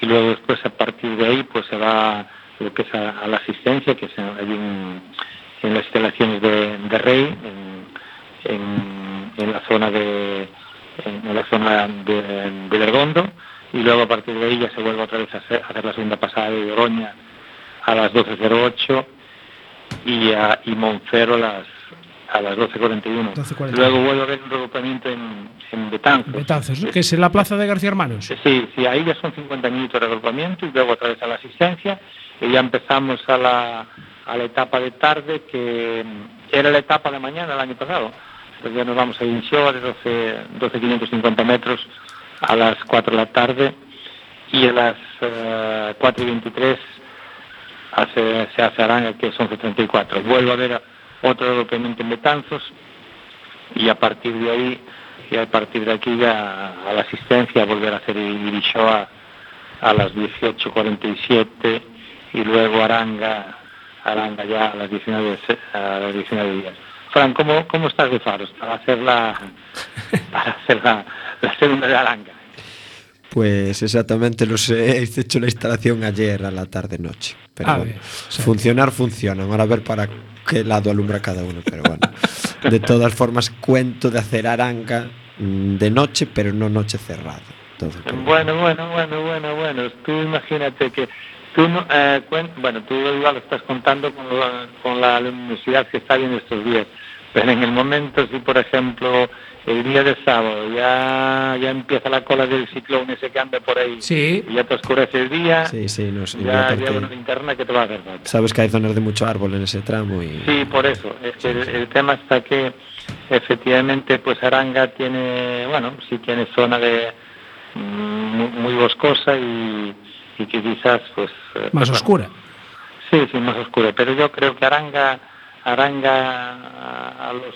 y luego después a partir de ahí pues se va lo que es a, la asistencia, que es en, las instalaciones de, de Rey, en, en, la zona de en, la zona de, de y luego a partir de ahí ya se vuelve otra vez a hacer, a hacer la segunda pasada de Oroña a las 12.08 y, a, y Monfero a las a las 12.41. 12:41. Luego vuelve a haber un regrupamiento en, en Betanzos. Betanzos, ¿no? que es en la plaza de García Hermanos. Sí, sí, ahí ya son 50 minutos de regrupamiento y luego otra vez a la asistencia y ya empezamos a la, a la etapa de tarde que mm, era la etapa de mañana el año pasado. Pues ya nos vamos a Inshoa de 12, 12.550 metros a las 4 de la tarde y a las eh, 4 y 23 hace, se hace Aranga que es 11.34. Vuelvo a ver otro regrupamiento en Betanzos y a partir de ahí y a partir de aquí ya a la asistencia volver a hacer Irishoa a las 18.47 y luego Aranga Aranga ya a las 19 se- a las 19 días. Fran, ¿cómo, cómo estás de faros para hacer la (laughs) para hacer la segunda de Aranga? Pues exactamente lo sé, (laughs) he hecho la instalación ayer a la tarde-noche. Pero A bueno, ver, o sea- funcionar funciona, ahora a ver para qué lado alumbra cada uno, pero bueno. (laughs) De todas formas, cuento de hacer aranga mm, de noche, pero no noche cerrada. Entonces, Bueno, bueno, bueno, bueno, bueno. Tú imagínate que tú, no- eh, bueno, tú igual lo estás contando con, la- con la luminosidad que está bien estos días, pero en el momento si, por ejemplo, el día de sábado ya ya empieza la cola del ciclón ese que anda por ahí Sí. y ya te oscurece el día, sí, sí, no y ya lleva una linterna que te va a hacer falta. sabes que hay zonas de mucho árbol en ese tramo y Sí, por eso. Es que el, el tema está que efectivamente pues Aranga tiene, bueno, sí tiene zona de mm, muy, muy boscosa y, y que quizás pues... eh, Más bueno, oscura. Sí, sí, más oscura. Pero yo creo que Aranga, Aranga a, a los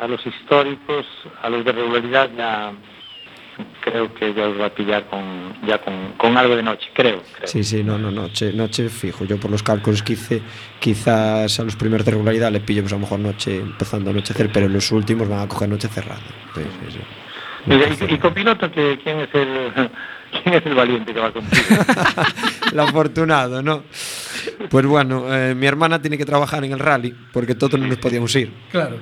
a los históricos, a los de regularidad ya creo que ya os va a pillar con ya con, con algo de noche, creo. creo. Sí, sí, no, no, noche, noche fijo. Yo por los cálculos que hice, quizás a los primeros de regularidad le pillemos a lo mejor noche empezando a anochecer, pero los últimos van a coger noche cerrada. Sí. Mira, Noche y, y copiloto, que, ¿quién es el quién (laughs) es el valiente que va contigo? (laughs) El afortunado, ¿no? Pues bueno, eh, mi hermana tiene que trabajar en el rally porque todos no nos podíamos ir. Claro.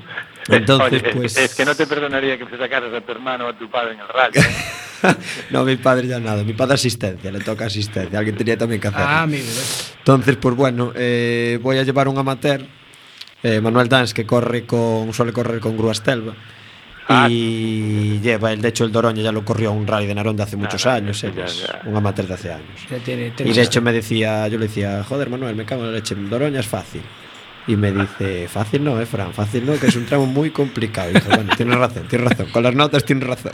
Entonces, (laughs) Oye, pues. es, que no te perdonaría que te sacaras a tu hermano o a tu padre en el rally. ¿eh? no, mi padre ya nada. Mi padre asistencia, le toca asistencia. Alguien tenía también que hacerlo. Ah. ¿ves? Entonces, pues bueno, eh, voy a llevar un amateur, eh, Manuel Dans, que corre con, suele correr con grúas Telva. Ah. Y lleva, el, de hecho, el Doroña ya lo corrió a un rally de Narón de hace muchos Ah, años. ya, él es ya. un amateur de hace años. Ya tiene Y de hecho me decía, yo le decía, joder Manuel, me cago en la leche, Doroña es fácil. Y me dice, fácil no, eh, Fran, fácil no, que es un tramo muy complicado. Y dije, bueno, tienes razón, tienes razón, con las notas tienes razón.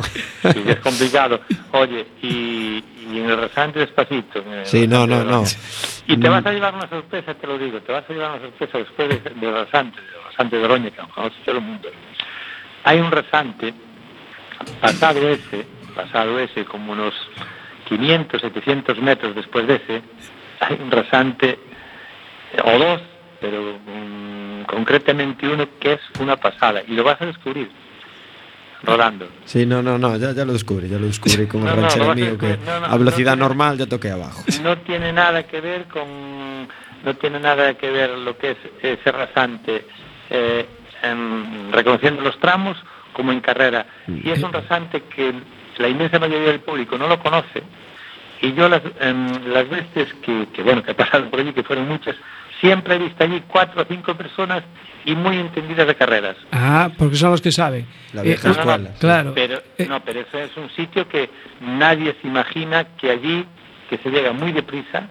Sí, es complicado. Oye, y, y en el rasante despacito. en el Sí, no, no, de no. Y te vas a llevar una sorpresa, te lo digo, te vas a llevar una sorpresa después de, del rasante, del rasante de Doroña, que conoce todo el mundo. Hay un rasante, pasado ese, pasado ese, como unos 500, 700 metros después de ese, hay un rasante, o dos, pero mm, concretamente uno que es una pasada, y lo vas a descubrir rodando. Sí, no, no, no, ya, ya lo descubrí, ya lo descubrí con (laughs) el No, no, ranchero a mío que no, no, a velocidad no tiene- normal ya toqué abajo. no tiene nada que ver con no tiene nada que ver lo que es ese rasante eh, en- reconociendo los tramos como en carrera y es un rasante que la inmensa mayoría del público no lo conoce y yo las, em, las veces que, que, bueno que he pasado por allí que fueron muchas siempre he visto allí cuatro o cinco personas y muy entendidas de carreras Ah, porque son los que saben. La Eh, vieja no, no, no, escuela. Claro. pero Eh, no, pero eso es un sitio que nadie se imagina que allí, que se llega muy deprisa,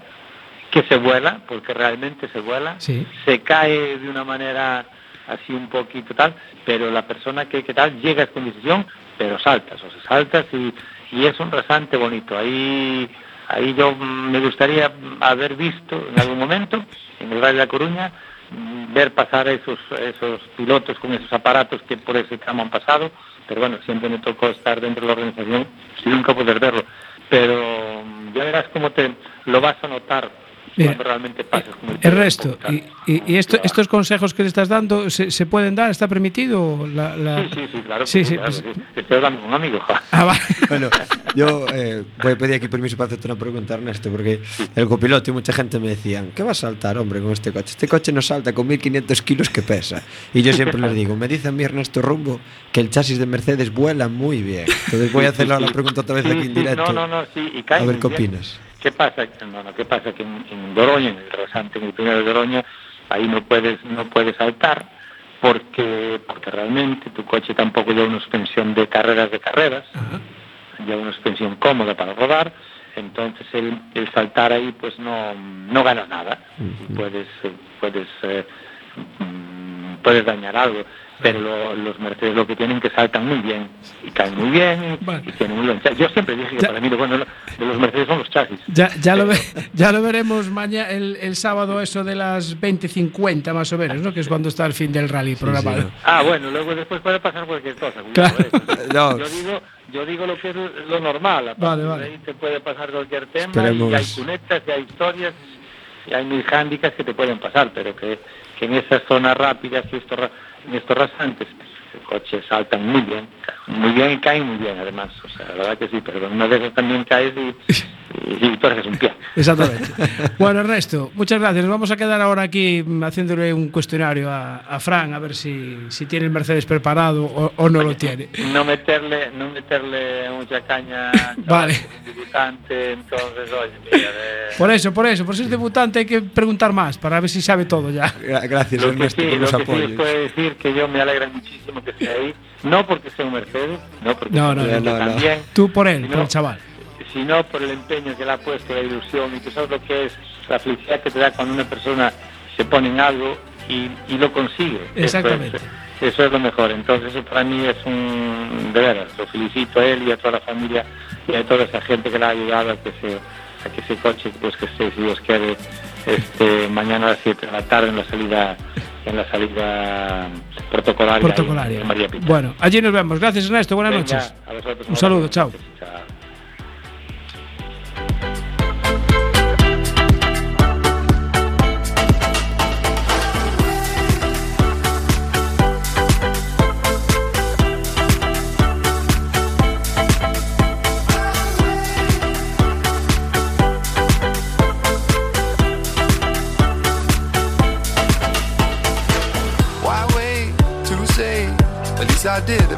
que se vuela, porque realmente se vuela, Sí. se cae de una manera así un poquito tal, pero la persona que, que tal llegas con decisión, pero saltas, o sea, saltas y, y es un rasante bonito. Ahí, ahí yo mm, me gustaría haber visto en algún momento, en el Rally de La Coruña, mm, ver pasar esos, esos pilotos con esos aparatos que por ese tramo han pasado, pero bueno, siempre me tocó estar dentro de la organización y nunca poder verlo. Pero mm, ya verás cómo te lo vas a notar Mira, cuando realmente pases con el resto, tal. y, y- y esto- estos consejos que le estás dando, ¿se, se pueden dar? ¿Está permitido? La, la- Sí, sí, sí, claro. Sí, sí, sí, claro pues-. Estoy hablando con un amigo. (laughs) Ah, va. Bueno, yo eh, voy a pedir aquí permiso para hacerte una pregunta, Ernesto, porque el copiloto y mucha gente me decían, ¿qué va a saltar, hombre, con este coche? Este coche no salta con 1500 kilos que pesa. Y yo siempre les digo, me dice a mí Ernesto Rumbo que el chasis de Mercedes vuela muy bien. Entonces voy a hacer ahora la pregunta otra vez Sí, aquí en (laughs) directo. No, no, no, sí, y cae A ver qué bien. opinas. ¿Qué pasa? No, no, ¿qué pasa? Que en, en Doroña, en el rasante, en el primero de Doroña, ahí no puedes, no puedes saltar porque, porque realmente tu coche tampoco lleva una suspensión de carreras de carreras, lleva una suspensión cómoda para rodar, entonces el, el saltar ahí pues no, no ganas nada, puedes, eh, puedes, eh, mm, puedes dañar algo. Pero lo- los Mercedes lo que tienen que saltan muy bien y caen muy bien y, Vale. y tienen muy buen. Yo siempre dije que Ya. para mí lo bueno de los Mercedes son los chasis. Ya, ya, lo ve- ya lo veremos mañana el, el sábado, eso de las 20.50 más o menos, ¿no? que es cuando está el fin del rally programado. Ah, bueno, luego después puede pasar cualquier cosa. Claro. eh. (laughs) Yo digo, yo digo lo que es lo normal. A Vale, vale. de ahí te puede pasar cualquier tema Esperemos. y hay cunetas y hay historias y hay mil handicaps que te pueden pasar, pero que, que en esas zonas rápidas y estos, estos rasantes el coche saltan muy bien, muy bien y caen muy bien además. O sea, la verdad que sí, pero una vez también caes y, y, y torces un pie. (laughs) Exactamente. Bueno, Ernesto, muchas gracias. Nos vamos a quedar ahora aquí haciéndole un cuestionario a, a Fran, a ver si, si tiene el Mercedes preparado o, o no lo tiene. no meterle no meterle mucha caña (laughs) Vale. chaval, que es un debutante entonces oye mira de- Por eso, por eso, por ser debutante hay que preguntar más, para ver si sabe todo ya. Gra- Gracias, lo que Ernesto, sí por lo los que sí apoyos. os puedo decir que yo me alegra muchísimo que esté ahí no porque sea un Mercedes no porque No, no, sea no, no. también Tú por él, Si por el chaval. sino por el empeño que le ha puesto la ilusión y tú sabes lo que es la felicidad que te da cuando una persona se pone en algo y, y lo consigue Exactamente. eso es, eso es lo mejor entonces eso para mí es un de veras lo felicito a él y a toda la familia y a toda esa gente que le ha ayudado a que se a que ese coche pues que esté si Dios quiere este mañana a las 7 de la tarde en la salida en la salida protocolaria, ahí Protocolaria. en María Pita. Bueno, allí nos vemos. Gracias, Ernesto. Buenas Venga, noches. vosotros, Un saludo, chao.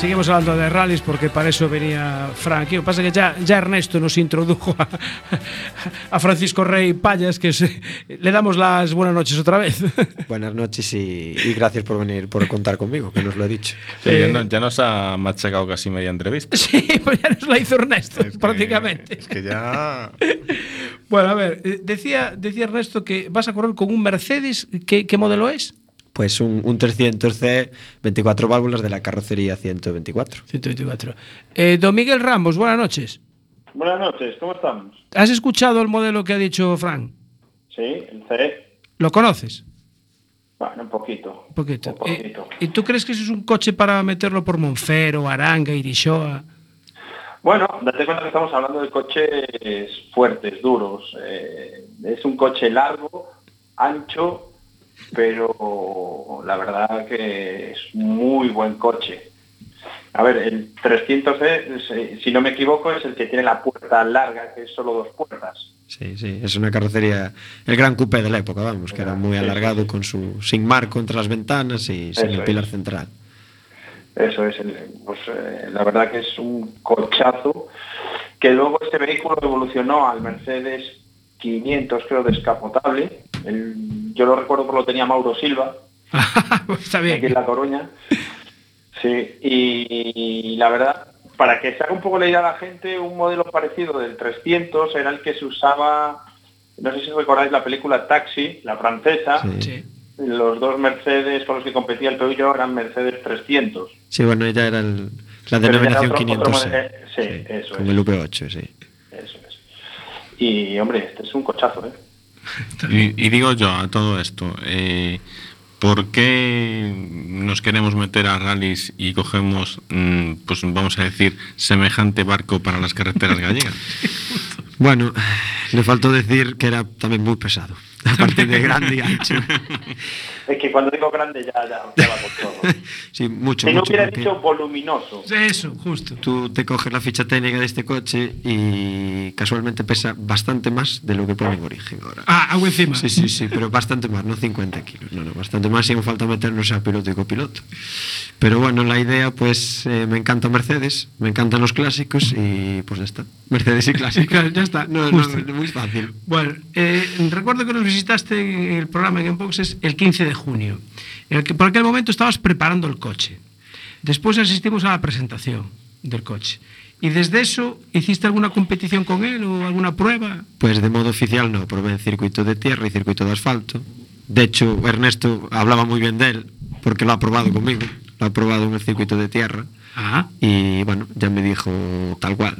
Seguimos hablando de rallies porque para eso venía Frank. Lo que pasa es que ya, ya Ernesto nos introdujo a, a Francisco Rey Payas, que se- le damos las buenas noches otra vez. Buenas noches y, y gracias por venir, por contar conmigo, que nos lo he dicho. Sí, Eh, ya, no- ya nos ha machacado casi media entrevista. (laughs) sí, pues ya nos la hizo Ernesto, Es que- prácticamente. Es que ya. Bueno, a ver, eh, decía, decía Ernesto que vas a correr con un Mercedes. ¿Qué, qué modelo es? Pues un, un 300C, 24 válvulas de la carrocería 124. 124. Eh, don Miguel Ramos, buenas noches. Buenas noches, ¿cómo estamos? ¿Has escuchado el modelo que ha dicho Frank? Sí, el CE. ¿Lo conoces? Bueno, un poquito. Un poquito. Un Eh, poquito. ¿Y tú crees que eso es un coche para meterlo por Monfero, Aranga, Irishoa? Bueno, date cuenta que estamos hablando de coches fuertes, duros. Eh, es un coche largo, ancho, pero la verdad que es muy buen coche. A ver, el 300C, es, eh, si no me equivoco, es el que tiene la puerta larga, que es solo dos puertas. Sí, sí, es una carrocería, el gran coupé de la época, vamos, que era muy alargado con su sin marco entre las ventanas y sin Eso el pilar es. central. Eso es, el- pues eh, la verdad que es un cochazo que luego este vehículo evolucionó al Mercedes 500 creo descapotable. El- yo lo recuerdo porque lo tenía Mauro Silva (laughs) Está aquí en bien. La Coruña. Sí, y, la verdad, para que se haga un poco la idea a la gente, un modelo parecido del 300 era el que se usaba, no sé si recordáis la película Taxi, la francesa. Sí. Sí. Los dos Mercedes con los que competía el Peugeot eran Mercedes 300. Sí, bueno, ya era el- la denominación era otro- 500 otro modelo, eh, sí, eso con es. el V8, sí. Y hombre, este es un cochazo, ¿eh? Y, y digo yo a todo esto, eh, ¿por qué nos queremos meter a rallies y cogemos, mm, pues vamos a decir, semejante barco para las carreteras gallegas? (laughs) Bueno, le faltó decir que era también muy pesado, (laughs) aparte de grande y ancho. (laughs) Es que cuando digo grande ya, ya, ya va con todo. (laughs) Sí, mucho, Si no mucho. hubiera porque dicho voluminoso. Eso, justo. Tú te coges la ficha técnica de este coche y casualmente pesa bastante más de lo que pone en origen ahora. Ah, agua encima. Sí, sí, sí, pero bastante más, no 50 kilos, no, no, bastante más y aún falta meternos a piloto y copiloto. Pero bueno, la idea, pues eh, me encanta Mercedes, me encantan los clásicos y pues ya está. Mercedes y clásicos. (laughs) Ya está, No, no, muy fácil. Bueno, eh, recuerdo que nos visitaste en el programa en Unboxes el 15 de junio. En el que por aquel momento estabas preparando el coche. Después asistimos a la presentación del coche. ¿Y desde eso hiciste alguna competición con él o alguna prueba? Pues de modo oficial no, probé en circuito de tierra y circuito de asfalto. De hecho, Ernesto hablaba muy bien de él porque lo ha probado conmigo. Lo ha probado en el circuito de tierra. Ah, Y bueno, ya me dijo tal cual.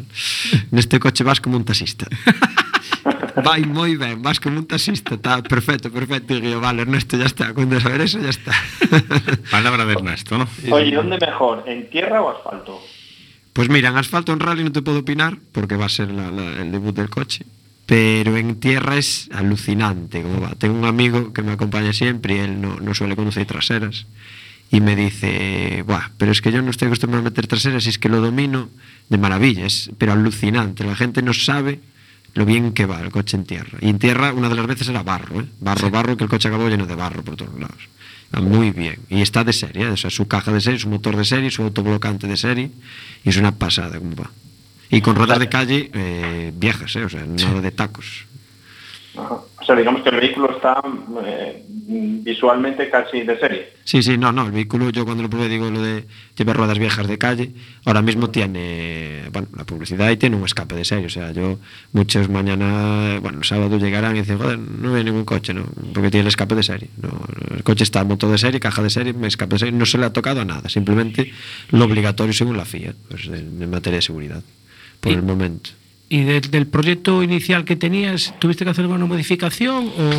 Neste coche vas como un taxista. (laughs) Vai moi ben, vas como un taxista. Está perfecto, perfecto. Y yo, vale, Ernesto, ya está. Con de saber eso, ya está. (laughs) Palabra de Ernesto, ¿no? Oye, ¿dónde mejor? ¿En tierra o asfalto? Pues mira, en asfalto en rally no te puedo opinar porque va a ser la- la- el debut del coche. Pero en tierra es alucinante como va. Tengo un amigo que me acompaña siempre y él no, no suele conducir traseras. Y me dice, Buah, pero es que yo no estoy acostumbrado a meter traseras y es que lo domino de maravillas, pero alucinante. La gente no sabe lo bien que va el coche en tierra. Y en tierra una de las veces era barro, ¿eh? Barro, barro, que el coche acabó lleno de barro por todos lados. Va muy bien. Y está de serie, ¿eh? o sea, su caja de serie, su motor de serie, su autoblocante de serie. Y es una pasada como va. Y con ruedas de calle eh, viejas, ¿eh? o sea, nada de tacos. Ajá. O sea, digamos que el vehículo está eh, visualmente casi de serie. Sí, sí, no, no, el vehículo yo cuando lo probé digo lo de llevar ruedas viejas de calle, ahora mismo tiene, bueno, la publicidad y tiene un escape de serie, o sea, yo muchos mañana, bueno, el sábado llegarán y dicen, joder, no hay ningún coche, ¿no? Porque tiene el escape de serie, no, el coche está motor de serie, caja de serie, escape de serie, no se le ha tocado a nada, simplemente lo obligatorio según la FIA, pues en, en materia de seguridad, por Y- el momento. ¿Y de- del proyecto inicial que tenías, tuviste que hacer alguna modificación o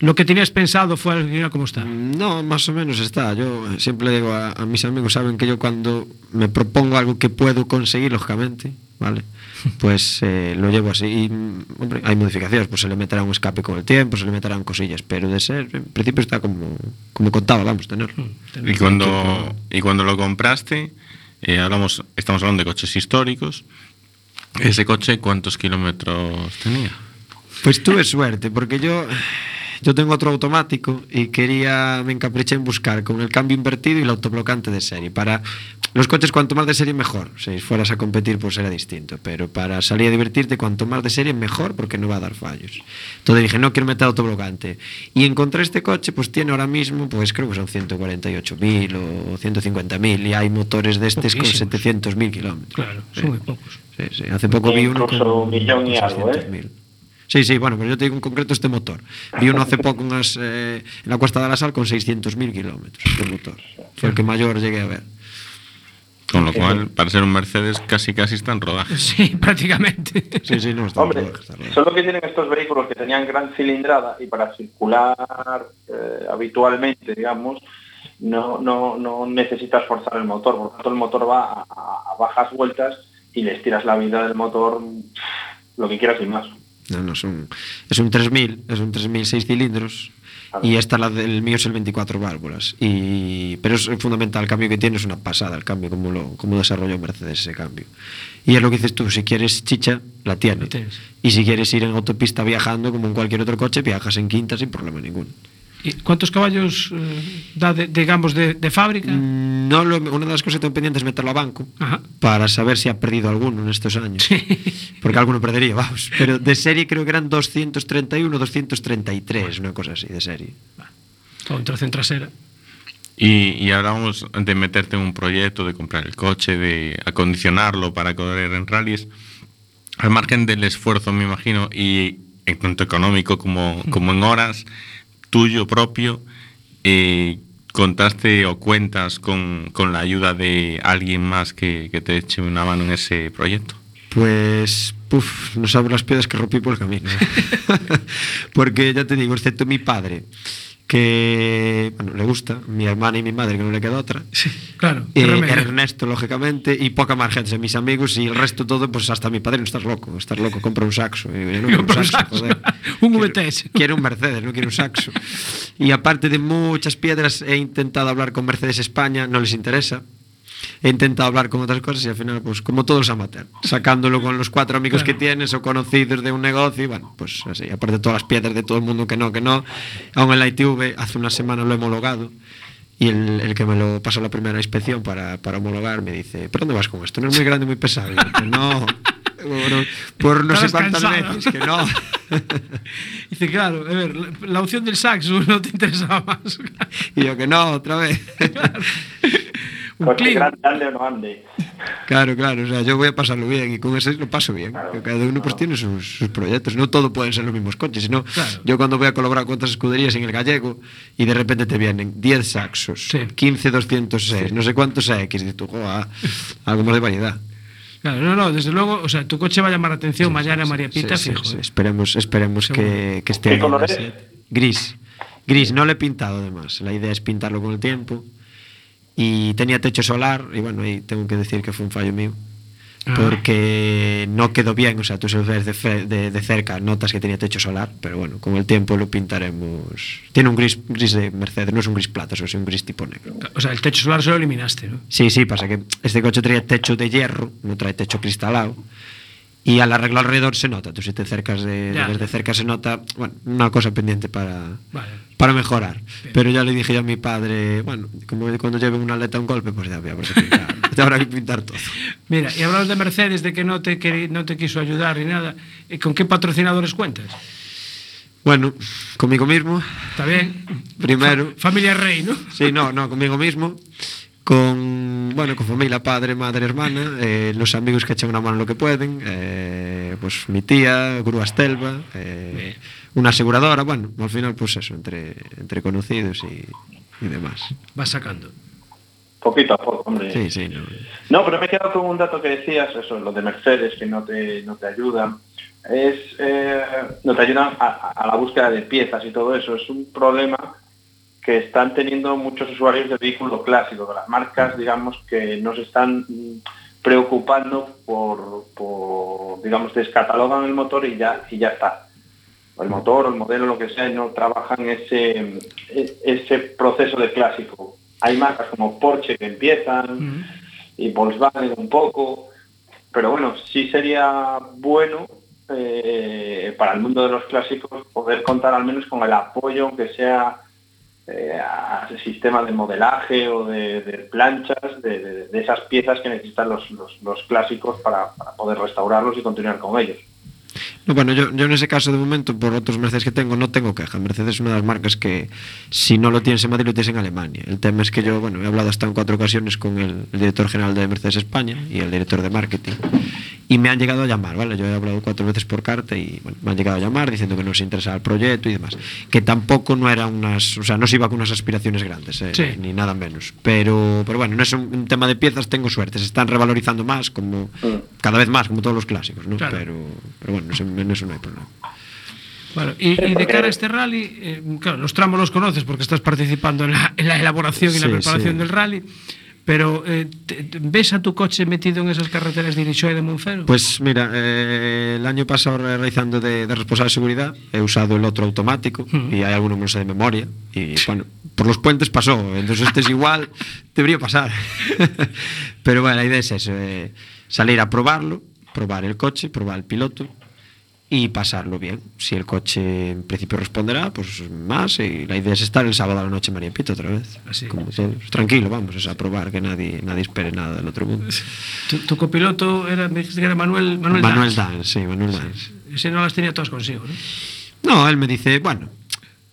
lo que tenías pensado fue al final como está? No, más o menos está. Yo siempre digo a, a mis amigos, saben que yo cuando me propongo algo que puedo conseguir, lógicamente, ¿vale? (laughs) Pues eh, lo llevo así. Y, mm, hombre, hay modificaciones, pues se le meterá un escape con el tiempo, se le meterán cosillas, pero de ser, en principio está como, como contaba, vamos, tenerlo. Y cuando, y cuando lo compraste, eh, hablamos, estamos hablando de coches históricos. ¿Ese coche cuántos kilómetros tenía? Pues tuve suerte, porque yo, yo tengo otro automático y quería, me encapriché en buscar con el cambio invertido y el autoblocante de serie. Para los coches, cuanto más de serie, mejor. Si fueras a competir, pues era distinto. Pero para salir a divertirte, cuanto más de serie, mejor, porque no va a dar fallos. Entonces dije, no quiero meter autoblocante. Y encontré este coche, pues tiene ahora mismo, pues creo que son 148.000 o 150.000. Y hay motores de estos con Poquísimos. 700.000 kilómetros. Claro, Sí. son muy pocos. Sí, sí. Hace poco vi uno Incluso con un millón y algo, ¿eh? 600.000. Sí, sí, bueno, pero yo te digo en concreto este motor. Vi uno hace poco en, las, eh, en la Cuesta de la Sal con 600.000 kilómetros de motor. Fue el que mayor llegué a ver. Con lo cual, para ser un Mercedes, casi casi está en rodaje. (laughs) Sí, prácticamente. Sí, sí, no, está Hombre, bien, está bien. son lo que tienen estos vehículos que tenían gran cilindrada y para circular eh, habitualmente, digamos, no, no, no necesitas forzar el motor, por lo tanto el motor va a, a- a bajas vueltas y le estiras la vida del motor lo que quieras y más. No, no, es un, es un 3000, es un 3000 6 cilindros. Y esta, la del mío, es el 24 válvulas. Y, pero es fundamental, el cambio que tiene es una pasada, el cambio, como lo como desarrolló Mercedes ese cambio. Y es lo que dices tú, si quieres chicha, la tiene. La tienes. Y si quieres ir en autopista viajando, como en cualquier otro coche, viajas en quinta sin problema ninguno. ¿Y ¿Cuántos caballos eh, da, de, digamos, de, de fábrica? No lo, una de las cosas que tengo pendiente es meterlo a banco Ajá. para saber si ha perdido alguno en estos años. Porque alguno perdería, vamos. Pero de serie creo que eran 231, 233, una cosa así, de serie. Con tracción trasera. Y, y hablábamos de meterte en un proyecto, de comprar el coche, de acondicionarlo para correr en rallies. Al margen del esfuerzo, me imagino, y en tanto económico como, como en horas, tuyo propio, eh, ¿contaste o cuentas con, con la ayuda de alguien más que, que te eche una mano en ese proyecto? Pues, puf, no sabes las piedras que rompí por el camino. (laughs) (laughs) Porque ya te digo, excepto mi padre, que bueno, le gusta, mi hermana y mi madre, que no le queda otra. Claro. Eh. Ernesto, lógicamente, y poca más gente, mis amigos y el resto todo, pues hasta mi padre, no estás loco, estás loco, compra un saxo. No un Compra un saxo, joder. (laughs) Un. Quiero un Mercedes, no quiero un saxo. Y aparte de muchas piedras, he intentado hablar con Mercedes España, no les interesa. He intentado hablar con otras cosas y al final, pues como todos amateur, sacándolo con los cuatro amigos que tienes o conocidos de un negocio, y bueno, pues así, aparte de todas las piedras de todo el mundo que no, que no. Aún en la ITV, hace una semana lo he homologado y el, el que me lo pasó la primera inspección para, para homologar me dice, ¿pero dónde vas con esto? No es muy grande, muy pesado. Y yo, "Que no, por, por no sé cuántas cansado. veces, que no. (laughs) Dice, claro, a ver, la, la opción del saxo (laughs) no te interesaba más. Y yo que no, otra vez. (laughs) Un Coche grande, ande o no ande. Claro, claro, o sea, yo voy a pasarlo bien y con ese lo paso bien. que Cada uno pues tiene sus, sus proyectos, no todo pueden ser los mismos coches, sino Claro. yo cuando voy a colaborar con otras escuderías en el gallego y de repente te vienen 10 saxos, Sí. 15 206, no sé cuántos X, y tú, "Joa, algo más de variedad. Claro, no, no, desde luego, o sea, tu coche va a llamar la atención mañana María Pita, Sí, sí, fijo. sí, ¿eh? Esperemos, esperemos que, que esté ¿Qué color es? Gris. Gris, no le he pintado además. La idea es pintarlo con el tiempo. Y tenía techo solar, y bueno, ahí tengo que decir que fue un fallo mío. Porque no quedó bien, o sea, tú lo ves de, fe- de- de cerca, notas que tenía techo solar, pero bueno, con el tiempo lo pintaremos. Tiene un gris, gris de Mercedes, no es un gris plata, es un gris tipo negro. O sea, el techo solar se lo eliminaste, ¿no? Sí, sí, pasa que este coche traía techo de hierro, no trae techo cristalado. Y al arreglo alrededor se nota, tú si te acercas de, Ya. desde cerca se nota, bueno, una cosa pendiente para, Vale. para mejorar. Pero ya le dije yo a mi padre, bueno, como cuando lleve una aleta a un golpe, pues ya voy a que pintar, ya habrá que pintar todo. Mira, y hablamos de Mercedes, de que no te, queri- no te quiso ayudar ni nada. ¿Y ¿Con qué patrocinadores cuentas? Bueno, conmigo mismo, ¿Está bien? primero. Familia Rey, ¿no? Sí, no, no, conmigo mismo. Con, bueno, con familia, padre, madre, hermana, eh, los amigos que echan una mano lo que pueden, eh, pues mi tía, Grúas Telva, eh, una aseguradora, bueno, al final pues eso, entre, entre conocidos y, y demás. Vas sacando. Poquito a poco, hombre. Sí, sí, no. No, pero me he quedado con un dato que decías, eso, lo de Mercedes, que no te, no te ayudan. Es, eh, no te ayudan a- a la búsqueda de piezas y todo eso. Es un problema que están teniendo muchos usuarios de vehículo clásico, de las marcas, digamos, que nos están mm, preocupando por, por, digamos, descatalogan el motor y ya, y ya está. El motor, el modelo, lo que sea, y no trabajan ese, e- ese proceso de clásico. Hay marcas como Porsche que empiezan, y Volkswagen un poco, pero bueno, sí sería bueno eh, para el mundo de los clásicos poder contar al menos con el apoyo, aunque sea eh, a ese sistema de modelaje o de, planchas, de, esas piezas que necesitan los, clásicos para poder restaurarlos y continuar con ellos. No, bueno, yo, yo en ese caso de momento, por otros Mercedes que tengo, no tengo queja. Mercedes es una de las marcas que si no lo tienes en Madrid, lo tienes en Alemania. El tema es que yo, bueno, he hablado hasta en cuatro ocasiones con el, el director general de Mercedes España y el director de marketing. Y me han llegado a llamar, ¿vale? Yo he hablado cuatro veces por carta y bueno, me han llegado a llamar diciendo que no se interesaba el proyecto y demás. Que tampoco no era unas, o sea, no se iba con unas aspiraciones grandes, eh, Sí. ni nada menos. Pero, pero bueno, no es un, un tema de piezas, tengo suerte. Se están revalorizando más, como cada vez más, como todos los clásicos, ¿no? Claro. Pero, pero bueno, eso- en eso no hay problema. Bueno, y, y de cara a este rally, eh, claro, los tramos los conoces porque estás participando en la, en la elaboración y la preparación sí. del rally, pero eh, te- te- ¿ves a tu coche metido en esas carreteras de Irixó y de Monfero? Pues mira, eh, el año pasado re- realizando de, de responsable de seguridad he usado el otro automático y hay alguno que no sé de memoria y bueno, por los puentes pasó, entonces este es igual, (laughs) debería pasar. (laughs) Pero bueno, la idea es eso, eh, salir a probarlo, probar el coche, probar el piloto y pasarlo bien. Si el coche en principio responderá, pues más y la idea es estar el sábado a la noche en María Pito otra vez. Así. Como todos. Tranquilo, vamos, es a probar que nadie, nadie espere nada del otro mundo. Tu, tu copiloto era, me dijiste que era Manuel, Manuel, Manuel Dans. Dan, sí, Manuel Dan. Ese no las tenía todas consigo, ¿no? No, él me dice, bueno,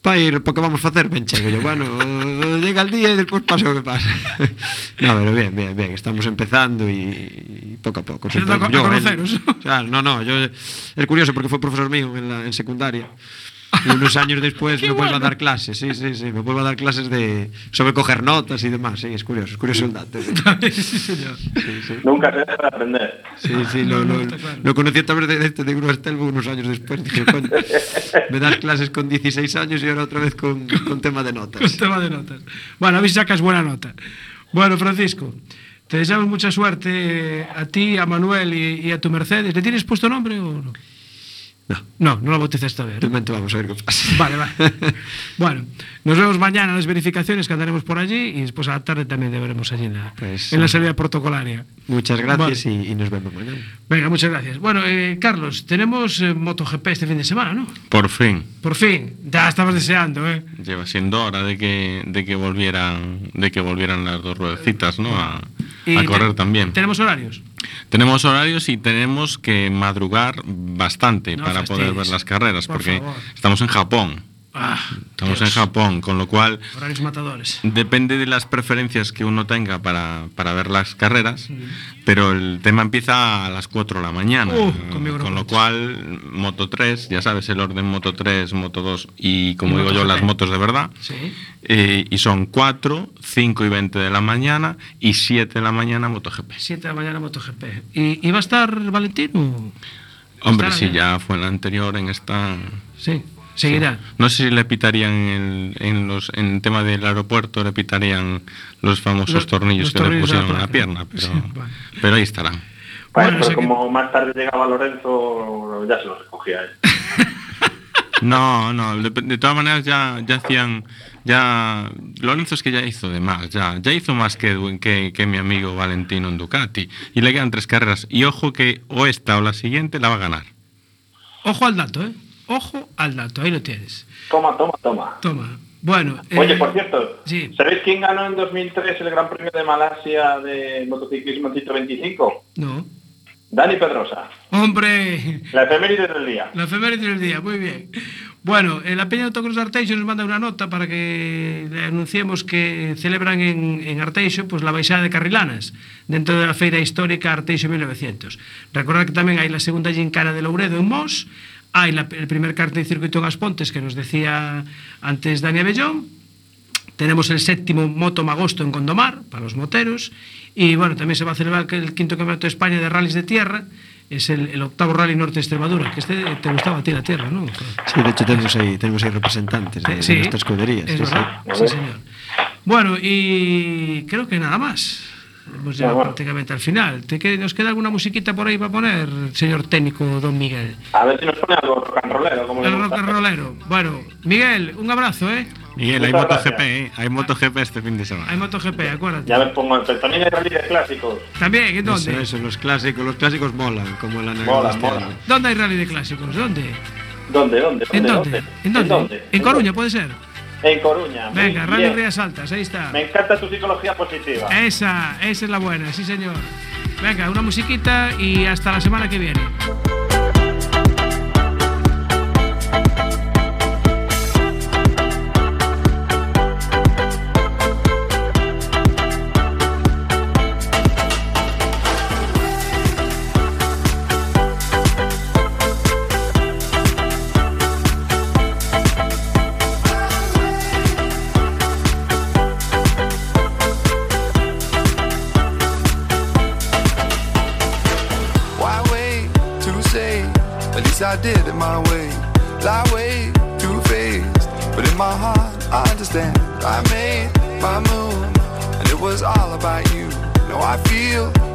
para ir, porque vamos facer, ben chego yo, bueno, (laughs) llega el día e despois pasa o que pasa. (laughs) no, pero bien, bien, bien, estamos empezando e poco a pouco. Sempre, entón, yo, el, o sea, no, no, yo, é curioso porque foi profesor mío en, la, en secundaria. Y unos años después (laughs) me vuelve a dar clases, sí, sí, sí, me vuelve a dar clases de sobre coger notas y demás, sí, es curioso, es curioso el dato. (laughs) Sí, sí, señor. sí. Nunca se deja de aprender. Sí, sí, lo, lo, lo conocí a través de, de, este de Estelvo unos años después. Dije, coño, me das clases con 16 años y ahora otra vez con, con tema de notas. Con tema de notas. Bueno, a ver si sacas buena nota. Bueno, Francisco, te deseamos mucha suerte a ti, a Manuel y, y a tu Mercedes. ¿Le tienes puesto nombre o no? No. No, no lo bautizaste todavía. De ¿no? momento vamos a ver qué pasa. Vale, vale. (laughs) bueno, nos vemos mañana en las verificaciones que andaremos por allí y después a la tarde también te veremos allí en la, Pues, en la eh, salida protocolaria. Muchas gracias Vale. y, y nos vemos mañana. Venga, muchas gracias. Bueno, eh, Carlos, tenemos eh, MotoGP este fin de semana, ¿no? Por fin. Por fin, ya estabas deseando, ¿eh? Lleva siendo hora de que, de que volvieran de que volvieran las dos ruedecitas, ¿no? A, Y a correr también. ¿Tenemos horarios? Tenemos horarios y tenemos que madrugar bastante No para poder ver las carreras, Por porque favor. estamos en Japón. Ah, Estamos Dios. en Japón, con lo cual Horarios matadores. depende de las preferencias que uno tenga para, para ver las carreras, pero el tema empieza a las 4 de la mañana. Uh, con lo cual, Moto 3, ya sabes, el orden Moto 3, Moto 2 y, como Y digo yo, las motos de verdad. Sí. Eh, y son 4, 5 y 20 de la mañana y 7 de la mañana MotoGP. 7 de la mañana MotoGP. ¿Y, y va a estar Valentino? Hombre, si bien. ya fue en la anterior, en esta... Sí, seguirá. No sé si le pitarían en, en los en el tema del aeropuerto, le pitarían los famosos Los- tornillos los que le tornillos a la pusieron en la pierna, pero, Sí, vale. pero ahí estarán. Bueno, pero que- como más tarde llegaba Lorenzo, ya se lo recogía él. (laughs) No, no, de, de todas maneras ya, ya hacían ya Lorenzo es que ya hizo de más, ya, ya hizo más que, que, que mi amigo Valentino en Ducati. Y le quedan tres carreras. Y ojo que o esta o la siguiente la va a ganar. Ojo al dato, ¿eh? Ojo al dato, ahí lo tienes. Toma, toma, toma. Toma. Bueno, Oye, eh, por cierto, sí. ¿sabéis quién ganó en 2003 el Gran Premio de Malasia de motociclismo 125? No. Dani Pedrosa. Hombre, La efeméride del día. la efeméride del día, muy bien. Bueno, eh, la Peña de Autocross de Arteixo nos manda una nota para que le anunciemos que celebran en, en Arteixo pues, la baixada de Carrilanas dentro de la feira histórica Arteixo 1900. Recordad que tamén hai la segunda gincana de Louredo en Mos, hai la, el primer cartel de circuito en Aspontes que nos decía antes Dani Abellón, Tenemos el séptimo Moto Magosto en Gondomar, para los moteros. Y bueno, también se va a celebrar el quinto campeonato de España de rallies de tierra. Es el, el octavo rally norte de Extremadura. Que este te gustaba a ti la tierra, ¿no? Sí, de hecho tenemos ahí, tenemos ahí representantes de, de nuestras escuderías. Es sí, sí. sí, señor. Bueno, y creo que nada más. Hemos llegado Bueno. prácticamente al final. ¿Te que- ¿Nos queda alguna musiquita por ahí para poner, señor técnico Don Miguel? A ver si nos pone algo rock and rollero, como El rock and rollero. Bueno, Miguel, un abrazo, ¿eh? Miguel, hay Muchas MotoGP, gracias. ¿eh? Hay MotoGP este fin de semana. Hay MotoGP, acuérdate. Ya me pongo, pero también hay rally de clásicos. También, ¿en dónde? Eso, eso, los clásicos, los clásicos molan, como la Mola, Navidad este mola. año. ¿Dónde hay rally de clásicos? ¿Dónde? ¿Dónde, dónde, ¿En dónde? dónde? ¿En dónde? ¿En Coruña puede ser? En Coruña. Venga, Rally bien. Rías Altas, ahí está. Me encanta tu psicología positiva. Esa, esa es la buena, sí señor. Venga, una musiquita y hasta la semana que viene. Did it my way. Lie way too faced, but in my heart I understand. I made my move, and it was all about you. Now I feel